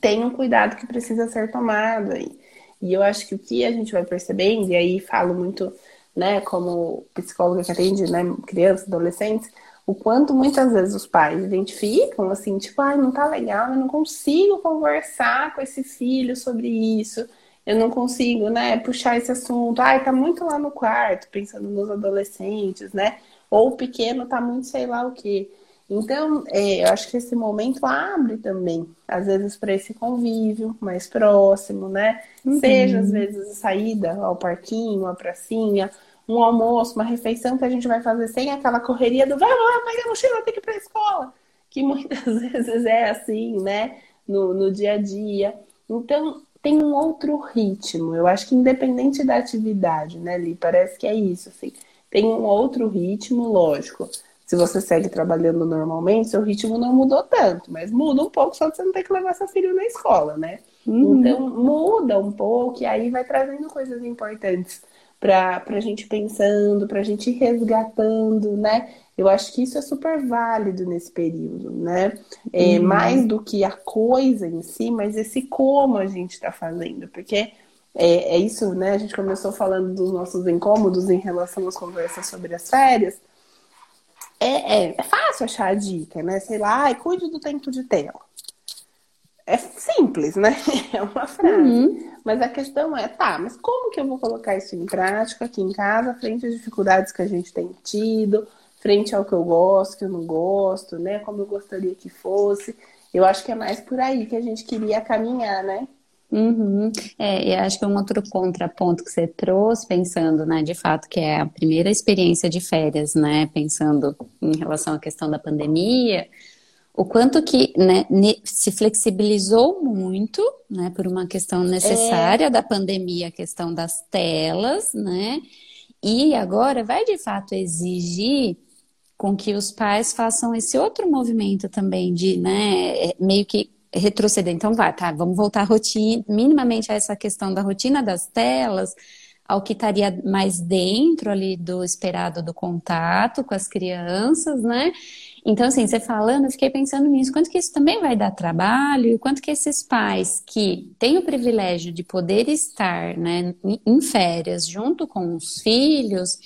tem um cuidado que precisa ser tomado aí. E eu acho que o que a gente vai percebendo, e aí falo muito, né, como psicóloga que atende né, crianças, adolescentes, o quanto muitas vezes os pais identificam assim, tipo, ai, ah, não tá legal, eu não consigo conversar com esse filho sobre isso, eu não consigo, né, puxar esse assunto, ai, tá muito lá no quarto, pensando nos adolescentes, né? Ou o pequeno tá muito sei lá o quê. Então, é, eu acho que esse momento abre também, às vezes, para esse convívio mais próximo, né? Uhum. Seja, às vezes, a saída ao parquinho, à pracinha, um almoço, uma refeição que a gente vai fazer sem aquela correria do vamos lá, pega a mochila, tem que ir para a escola. Que muitas vezes é assim, né? No, no dia a dia. Então, tem um outro ritmo. Eu acho que independente da atividade, né, Li? Parece que é isso, assim. Tem um outro ritmo, lógico. Se você segue trabalhando normalmente, seu ritmo não mudou tanto, mas muda um pouco só que você não tem que levar seu filho na escola, né? Uhum. Então muda um pouco e aí vai trazendo coisas importantes para a gente pensando, para a gente resgatando, né? Eu acho que isso é super válido nesse período, né? É, uhum. Mais do que a coisa em si, mas esse como a gente está fazendo, porque é, é, isso, né? A gente começou falando dos nossos incômodos em relação às conversas sobre as férias. É, é, é fácil achar a dica, né? Sei lá, cuide do tempo de tela. É simples, né? É uma frase. Uhum. Mas a questão é, tá, mas como que eu vou colocar isso em prática aqui em casa, frente às dificuldades que a gente tem tido, frente ao que eu gosto, que eu não gosto, né? Como eu gostaria que fosse. Eu acho que é mais por aí que a gente queria caminhar, né? Uhum. É, e acho que é um outro contraponto que você trouxe, pensando, né, de fato, que é a primeira experiência de férias, né, pensando em relação à questão da pandemia, o quanto que né, se flexibilizou muito, né, por uma questão necessária é. da pandemia, a questão das telas, né, e agora vai de fato exigir com que os pais façam esse outro movimento também de, né, meio que retroceder. Então, vai, tá, vamos voltar rotina, minimamente a essa questão da rotina das telas, ao que estaria mais dentro ali do esperado do contato com as crianças, né? Então, assim, você falando, eu fiquei pensando nisso, quanto que isso também vai dar trabalho e quanto que esses pais que têm o privilégio de poder estar, né, em férias junto com os filhos,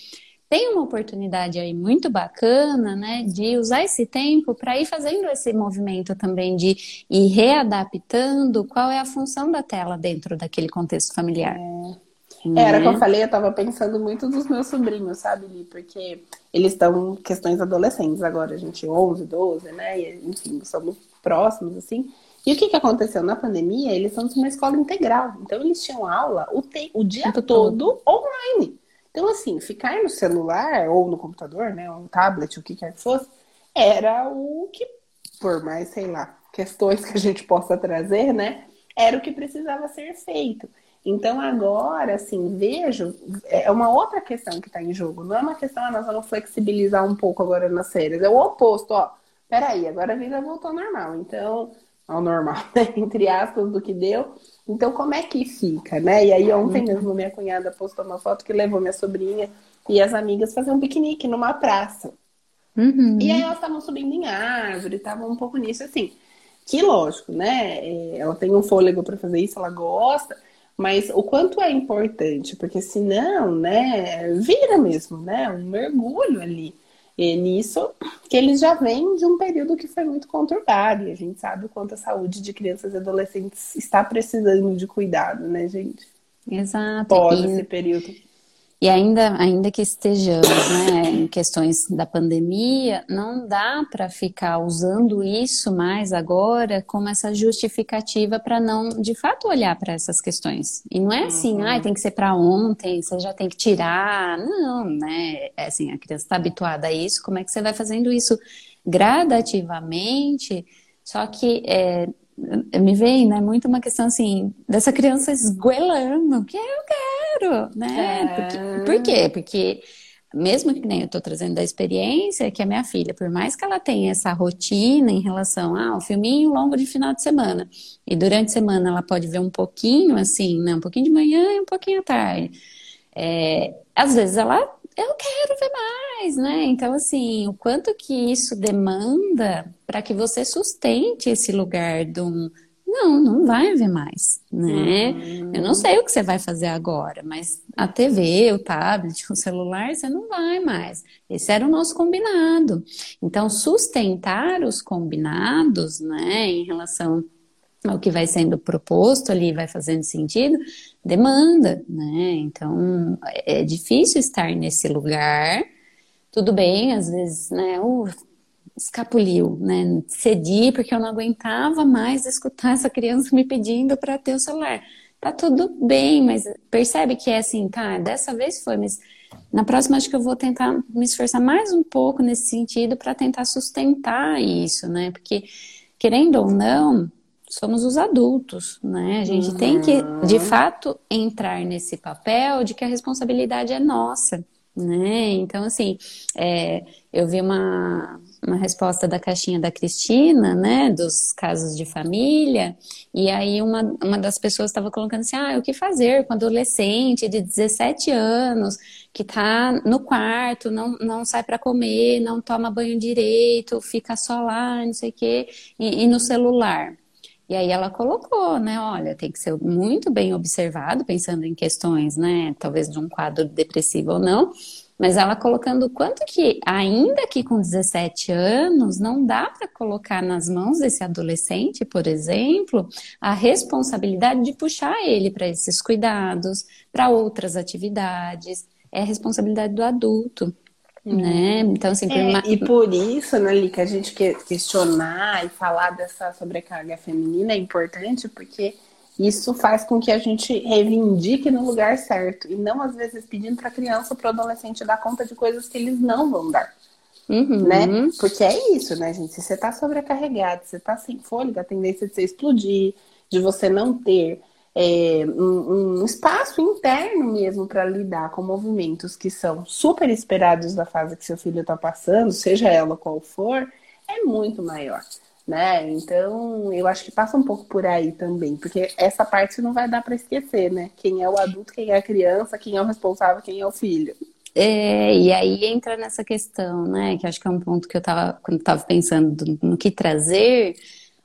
tem uma oportunidade aí muito bacana, né, de usar esse tempo para ir fazendo esse movimento também de ir readaptando qual é a função da tela dentro daquele contexto familiar. É. Né? Era que eu falei, eu estava pensando muito dos meus sobrinhos, sabe, Li? Porque eles estão questões adolescentes agora, a gente 11, 12, né? E, enfim, somos próximos, assim. E o que, que aconteceu na pandemia? Eles são de uma escola integral. Então, eles tinham aula o, te, o dia todo, todo online. Então, assim, ficar no celular ou no computador, né, ou no tablet, o que quer que fosse, era o que, por mais, sei lá, questões que a gente possa trazer, né, era o que precisava ser feito. Então agora, assim, vejo, é uma outra questão que está em jogo. Não é uma questão, ah, nós vamos flexibilizar um pouco agora nas férias. É o oposto, ó. Peraí, agora a vida voltou normal. Então, ao normal, né? entre aspas, do que deu. Então, como é que fica, né? E aí, ontem mesmo, minha cunhada postou uma foto que levou minha sobrinha e as amigas fazer um piquenique numa praça. Uhum. E aí, elas estavam subindo em árvore, estavam um pouco nisso, assim. Que lógico, né? É, ela tem um fôlego para fazer isso, ela gosta. Mas o quanto é importante, porque senão, né, vira mesmo, né, um mergulho ali nisso, que eles já vêm de um período que foi muito conturbado, e a gente sabe o quanto a saúde de crianças e adolescentes está precisando de cuidado, né, gente? Exato. Pós esse período. E ainda, ainda que estejamos né, em questões da pandemia, não dá para ficar usando isso mais agora como essa justificativa para não, de fato, olhar para essas questões. E não é assim, uhum. ah, tem que ser para ontem, você já tem que tirar. Não, né? É assim, a criança está habituada a isso, como é que você vai fazendo isso gradativamente? Só que é, me vem, né, muito uma questão assim, dessa criança esguelando, que eu quero, né? É. Porque, por quê? Porque mesmo que nem eu estou trazendo da experiência, que a minha filha, por mais que ela tenha essa rotina em relação ao ah, filminho longo de final de semana, e durante a semana ela pode ver um pouquinho assim, né, um pouquinho de manhã e um pouquinho à tarde. É, às vezes ela eu quero ver mais, né? Então, assim, o quanto que isso demanda para que você sustente esse lugar de um. Não, não vai ver mais, né? Uhum. Eu não sei o que você vai fazer agora, mas a TV, o tablet, o celular, você não vai mais. Esse era o nosso combinado. Então, sustentar os combinados, né, em relação ao que vai sendo proposto ali, vai fazendo sentido, demanda, né? Então é difícil estar nesse lugar. Tudo bem, às vezes, né? Uh, escapuliu, né? Cedi porque eu não aguentava mais escutar essa criança me pedindo para ter o celular. Tá tudo bem, mas percebe que é assim, tá? Dessa vez foi, mas na próxima acho que eu vou tentar me esforçar mais um pouco nesse sentido para tentar sustentar isso, né? Porque querendo ou não, somos os adultos, né? A gente uhum. tem que, de uhum. fato, entrar nesse papel de que a responsabilidade é nossa, né? Então, assim, é, eu vi uma, uma resposta da caixinha da Cristina, né, dos casos de família, e aí uma, uma das pessoas estava colocando assim, ah, o que fazer com adolescente de 17 anos, que está no quarto, não, não sai para comer, não toma banho direito, fica só lá, não sei o quê, e, e no celular. E aí ela colocou, né? Olha, tem que ser muito bem observado, pensando em questões, né? Talvez de um quadro depressivo ou não. Mas ela colocando o quanto que, ainda que com 17 anos, não dá para colocar nas mãos desse adolescente, por exemplo, a responsabilidade de puxar ele para esses cuidados, para outras atividades. É a responsabilidade do adulto. Né? Então, assim, é, uma... E por isso, né, Li, que a gente questionar e falar dessa sobrecarga feminina é importante, porque isso faz com que a gente reivindique no lugar certo. E não, às vezes, pedindo para a criança ou para o adolescente dar conta de coisas que eles não vão dar. Uhum. Né? Porque é isso, né, gente? Se você está sobrecarregado, se você está sem fôlego, a tendência de você explodir, de você não ter é, um, um, espaço interno mesmo para lidar com movimentos que são super esperados da fase que seu filho está passando, seja ela qual for, é muito maior. Né? Então, eu acho que passa um pouco por aí também, porque essa parte não vai dar para esquecer, né? Quem é o adulto, quem é a criança, quem é o responsável, quem é o filho. É, e aí entra nessa questão, né? Que acho que é um ponto que eu estava quando estava pensando no que trazer,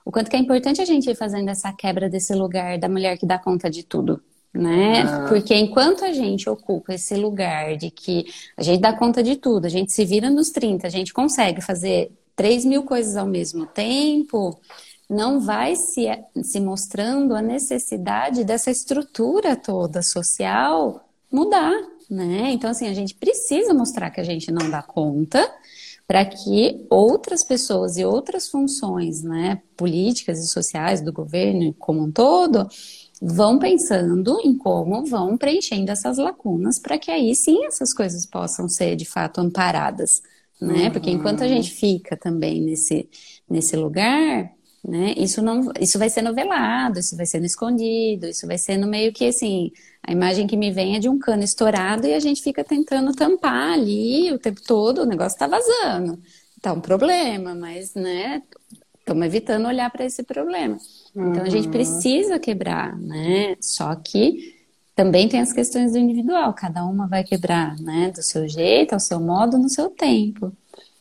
o quanto que é importante a gente ir fazendo essa quebra desse lugar da mulher que dá conta de tudo. Né? Ah. Porque enquanto a gente ocupa esse lugar de que a gente dá conta de tudo, a gente se vira nos 30, a gente consegue fazer 3 mil coisas ao mesmo tempo, não vai se, se mostrando a necessidade dessa estrutura toda social mudar, né? Então, assim, a gente precisa mostrar que a gente não dá conta para que outras pessoas e outras funções, né, políticas e sociais do governo como um todo, vão pensando em como vão preenchendo essas lacunas para que aí sim essas coisas possam ser de fato amparadas, né? Uhum. Porque enquanto a gente fica também nesse, nesse lugar, né? Isso não, isso vai ser novelado, isso vai sendo escondido, isso vai sendo meio que assim, a imagem que me vem é de um cano estourado e a gente fica tentando tampar ali o tempo todo, o negócio tá vazando. Tá um problema, mas, né, estamos evitando olhar para esse problema. Uhum. Então a gente uhum. precisa quebrar, né? Só que também tem as questões do individual, cada uma vai quebrar, né, do seu jeito, ao seu modo, no seu tempo.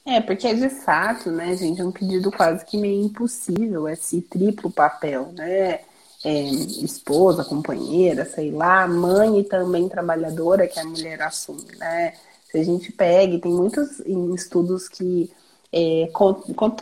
É, porque é de fato, né, gente, é um pedido quase que meio impossível, esse triplo papel, né? É, esposa, companheira, sei lá, mãe e também trabalhadora que a mulher assume, né? Se a gente pega, tem muitos estudos que é,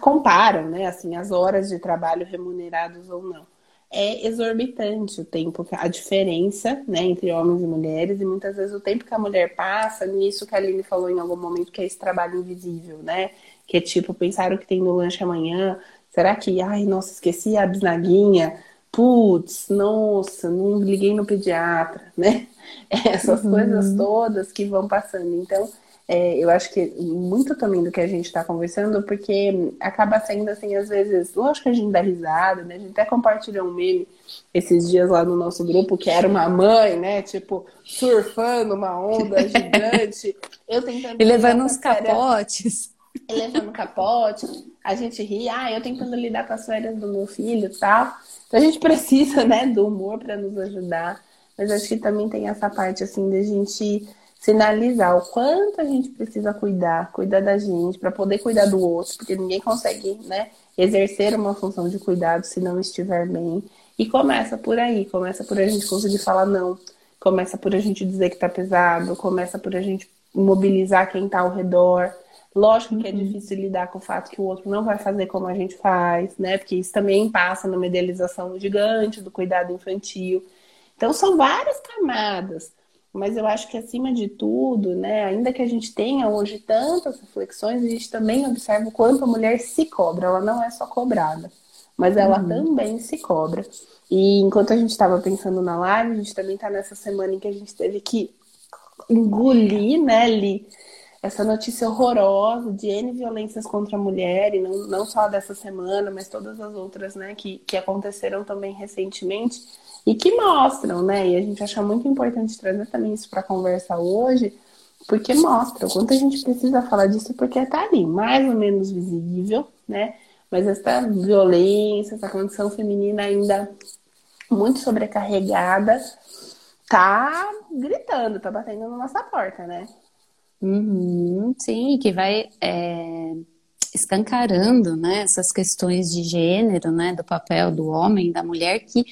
comparam, né, assim, as horas de trabalho remunerados ou não é exorbitante o tempo, a diferença né, entre homens e mulheres, e muitas vezes o tempo que a mulher passa nisso que a Aline falou em algum momento, que é esse trabalho invisível, né? Que é tipo, pensaram que tem no lanche amanhã, será que, ai, nossa, esqueci a bisnaguinha, putz, nossa, não liguei no pediatra, né? Essas uhum. coisas todas que vão passando. Então, é, eu acho que muito também do que a gente está conversando, porque acaba sendo assim, às vezes, lógico que a gente dá risada, né? A gente até compartilhou um meme esses dias lá no nosso grupo, que era uma mãe, né? Tipo, surfando uma onda gigante. Eu tentando. E levando uns capotes. E levando capote. A gente ri, ah, eu tentando lidar com as férias do meu filho e tal. Então a gente precisa, né, do humor para nos ajudar. Mas acho que também tem essa parte, assim, de a gente sinalizar o quanto a gente precisa cuidar, cuidar da gente, para poder cuidar do outro, porque ninguém consegue, né, exercer uma função de cuidado se não estiver bem. E começa por aí, começa por a gente conseguir falar não, começa por a gente dizer que tá pesado, começa por a gente mobilizar quem tá ao redor. Lógico que é uhum. difícil lidar com o fato que o outro não vai fazer como a gente faz, né? Porque isso também passa numa idealização gigante do cuidado infantil. Então são várias camadas. Mas eu acho que acima de tudo, né, ainda que a gente tenha hoje tantas reflexões, a gente também observa o quanto a mulher se cobra. Ela não é só cobrada, mas ela uhum. também se cobra. E enquanto a gente estava pensando na live, a gente também está nessa semana em que a gente teve que engolir, né, Li, essa notícia horrorosa de N violências contra a mulher, e não, não só dessa semana, mas todas as outras, né, que, que aconteceram também recentemente e que mostram, né? E a gente acha muito importante trazer também isso para conversa hoje, porque mostra o quanto a gente precisa falar disso, porque está ali, mais ou menos visível, né? Mas essa violência, essa condição feminina ainda muito sobrecarregada, tá gritando, tá batendo na nossa porta, né? Uhum, sim, que vai é, escancarando né, essas questões de gênero, né, do papel do homem, da mulher, que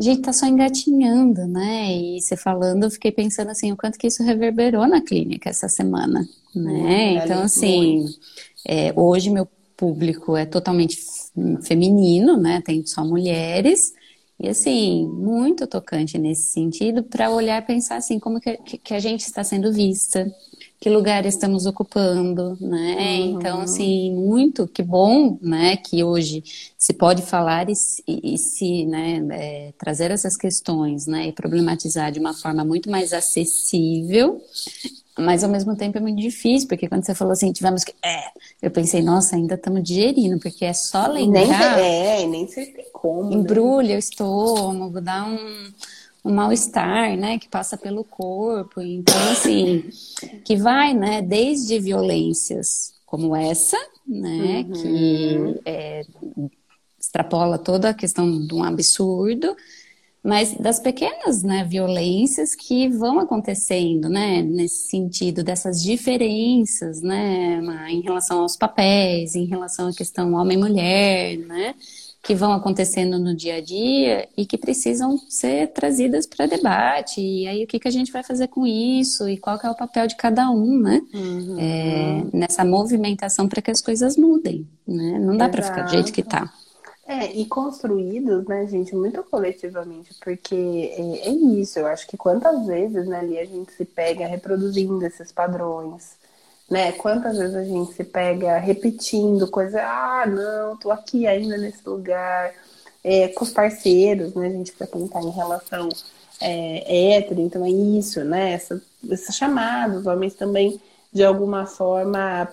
a gente tá só engatinhando, né? E você falando, eu fiquei pensando assim, o quanto que isso reverberou na clínica essa semana, né? então, assim, é, hoje meu público é totalmente feminino, né? Tem só mulheres. E assim, muito tocante nesse sentido, para olhar e pensar assim, como que, que, a gente está sendo vista, que lugar estamos ocupando, né? Uhum. Então, assim, muito, que bom, né, que hoje se pode falar e, e, e se, né, é, trazer essas questões, né, e problematizar de uma forma muito mais acessível, mas ao mesmo tempo é muito difícil, porque quando você falou assim, tivemos que. É, eu pensei, nossa, ainda estamos digerindo, porque é só lembrar. Nem, é, nem sei como. Né? Embrulha né? o estômago, dá um um mal-estar, né, que passa pelo corpo. Então, assim, que vai, né, desde violências como essa, né, uhum. que é, extrapola toda a questão de um absurdo, mas das pequenas, né, violências que vão acontecendo, né, nesse sentido dessas diferenças, né, em relação aos papéis, em relação à questão homem-mulher, né, que vão acontecendo no dia a dia e que precisam ser trazidas para debate. E aí, o que, que a gente vai fazer com isso? E qual é o papel de cada um, né? Uhum. É, nessa movimentação para que as coisas mudem, né? Não dá para ficar do jeito que está. É, e construídos, né, gente, muito coletivamente, porque é, é, isso, eu acho que quantas vezes, né, ali a gente se pega reproduzindo esses padrões, né? Quantas vezes a gente se pega repetindo coisa, ah, não, tô aqui ainda nesse lugar, é, com os parceiros, né? A gente para quem tá em relação é, hétero, então é isso, né? Essa, essa chamada, os homens também, de alguma forma,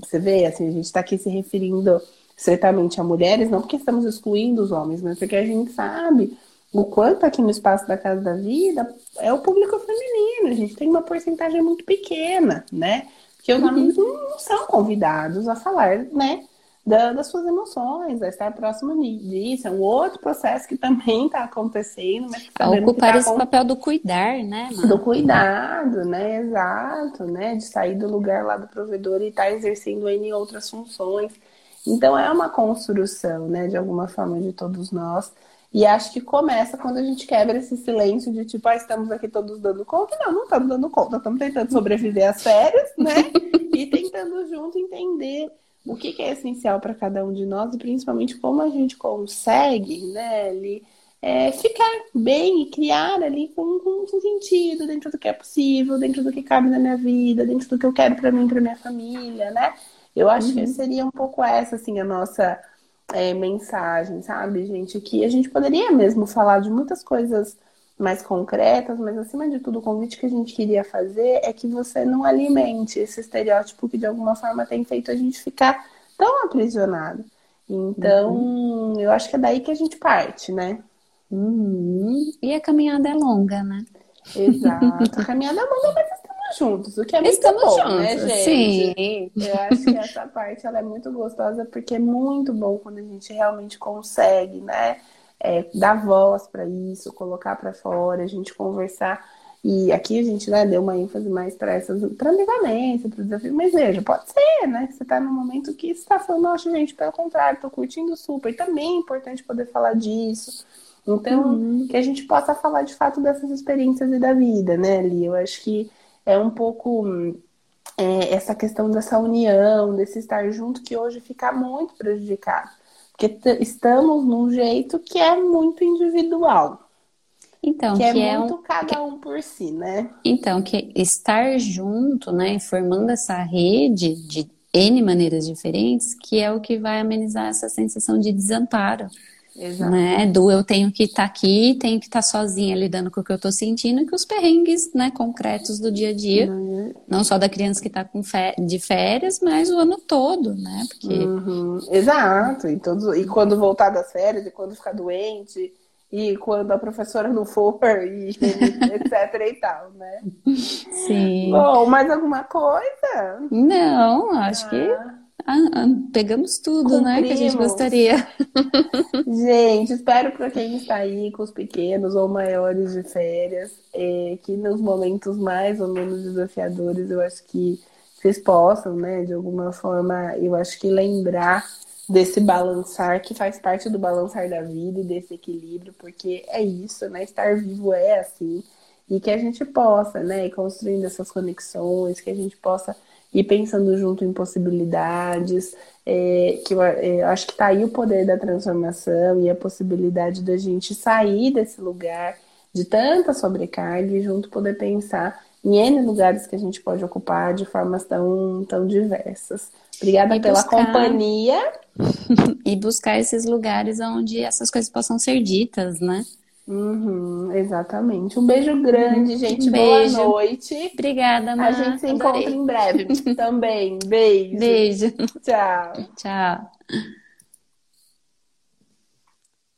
você vê, assim, a gente está aqui se referindo certamente a mulheres, não porque estamos excluindo os homens, mas porque a gente sabe o quanto aqui no espaço da Casa da Vida é o público feminino, a gente tem uma porcentagem muito pequena, né? Que os homens não são convidados a falar, né? Da, das suas emoções, a estar próximo disso. É um outro processo que também está acontecendo, mas que a ocupar tá esse papel do cuidar, né? Mano? Do cuidado, né? Exato, né? De sair do lugar lá do provedor e estar tá exercendo em outras funções. Então é uma construção, né? De alguma forma de todos nós. E acho que começa quando a gente quebra esse silêncio de tipo, ah, estamos aqui todos dando conta. Não, não estamos dando conta, estamos tentando sobreviver às férias, né? e tentando junto entender o que, que é essencial para cada um de nós e principalmente como a gente consegue, né, ali, é, ficar bem e criar ali com, com, com, sentido dentro do que é possível, dentro do que cabe na minha vida, dentro do que eu quero para mim, para minha família, né? Eu acho uhum. que seria um pouco essa, assim, a nossa é, mensagem, sabe, gente? Que a gente poderia mesmo falar de muitas coisas mais concretas, mas acima de tudo, o convite que a gente queria fazer é que você não alimente esse estereótipo que de alguma forma tem feito a gente ficar tão aprisionado. Então, uhum. eu acho que é daí que a gente parte, né? Uhum. E a caminhada é longa, né? Exato. A caminhada é longa, mas juntos, o que é muito estamos bom, né, juntos, né, gente? Sim. Eu acho que essa parte ela é muito gostosa porque é muito bom quando a gente realmente consegue, né? é, dar voz para isso, colocar para fora, a gente conversar. E aqui a gente né, deu uma ênfase mais para essas, para ambivalência, para o desafio. Mas veja, pode ser, né? Você está num momento que está falando, nossa, gente, pelo contrário, estou curtindo super. Também é importante poder falar disso. Então, uhum. que a gente possa falar de fato dessas experiências e da vida, né, Ali? Eu acho que é um pouco é, essa questão dessa união, desse estar junto, que hoje fica muito prejudicado. Porque estamos num jeito que é muito individual. Então, que, é que é, muito um... cada um por si, né? Então, que estar junto, né, formando essa rede de N maneiras diferentes, que é o que vai amenizar essa sensação de desamparo. Exato. Né? Do eu tenho que estar tá aqui, tenho que estar tá sozinha lidando com o que eu estou sentindo e com os perrengues né, concretos do dia a dia. Uhum. Não só da criança que está de férias, mas o ano todo, né? Porque... Uhum. Exato. E, todos, e quando voltar das férias, e quando ficar doente, e quando a professora não for, e etc e tal, né? Sim. Bom, mais alguma coisa? Não, acho ah. que ah, ah, pegamos tudo, Cumprimos. né, que a gente gostaria. gente, espero para quem está aí com os pequenos ou maiores de férias, é, que nos momentos mais ou menos desafiadores, eu acho que vocês possam, né, de alguma forma, eu acho que lembrar desse balançar que faz parte do balançar da vida e desse equilíbrio, porque é isso, né? Estar vivo é assim. E que a gente possa, né, ir construindo essas conexões, que a gente possa e pensando junto em possibilidades, é, que eu, é, acho que está aí o poder da transformação e a possibilidade da gente sair desse lugar de tanta sobrecarga e junto poder pensar em N lugares que a gente pode ocupar de formas tão, tão diversas. Obrigada e pela buscar... companhia. e buscar esses lugares onde essas coisas possam ser ditas, né? Uhum, exatamente. Um beijo grande, gente. Um beijo. Boa noite. Obrigada, Má. A gente se encontra em breve também. Beijo. Beijo. Tchau. Tchau.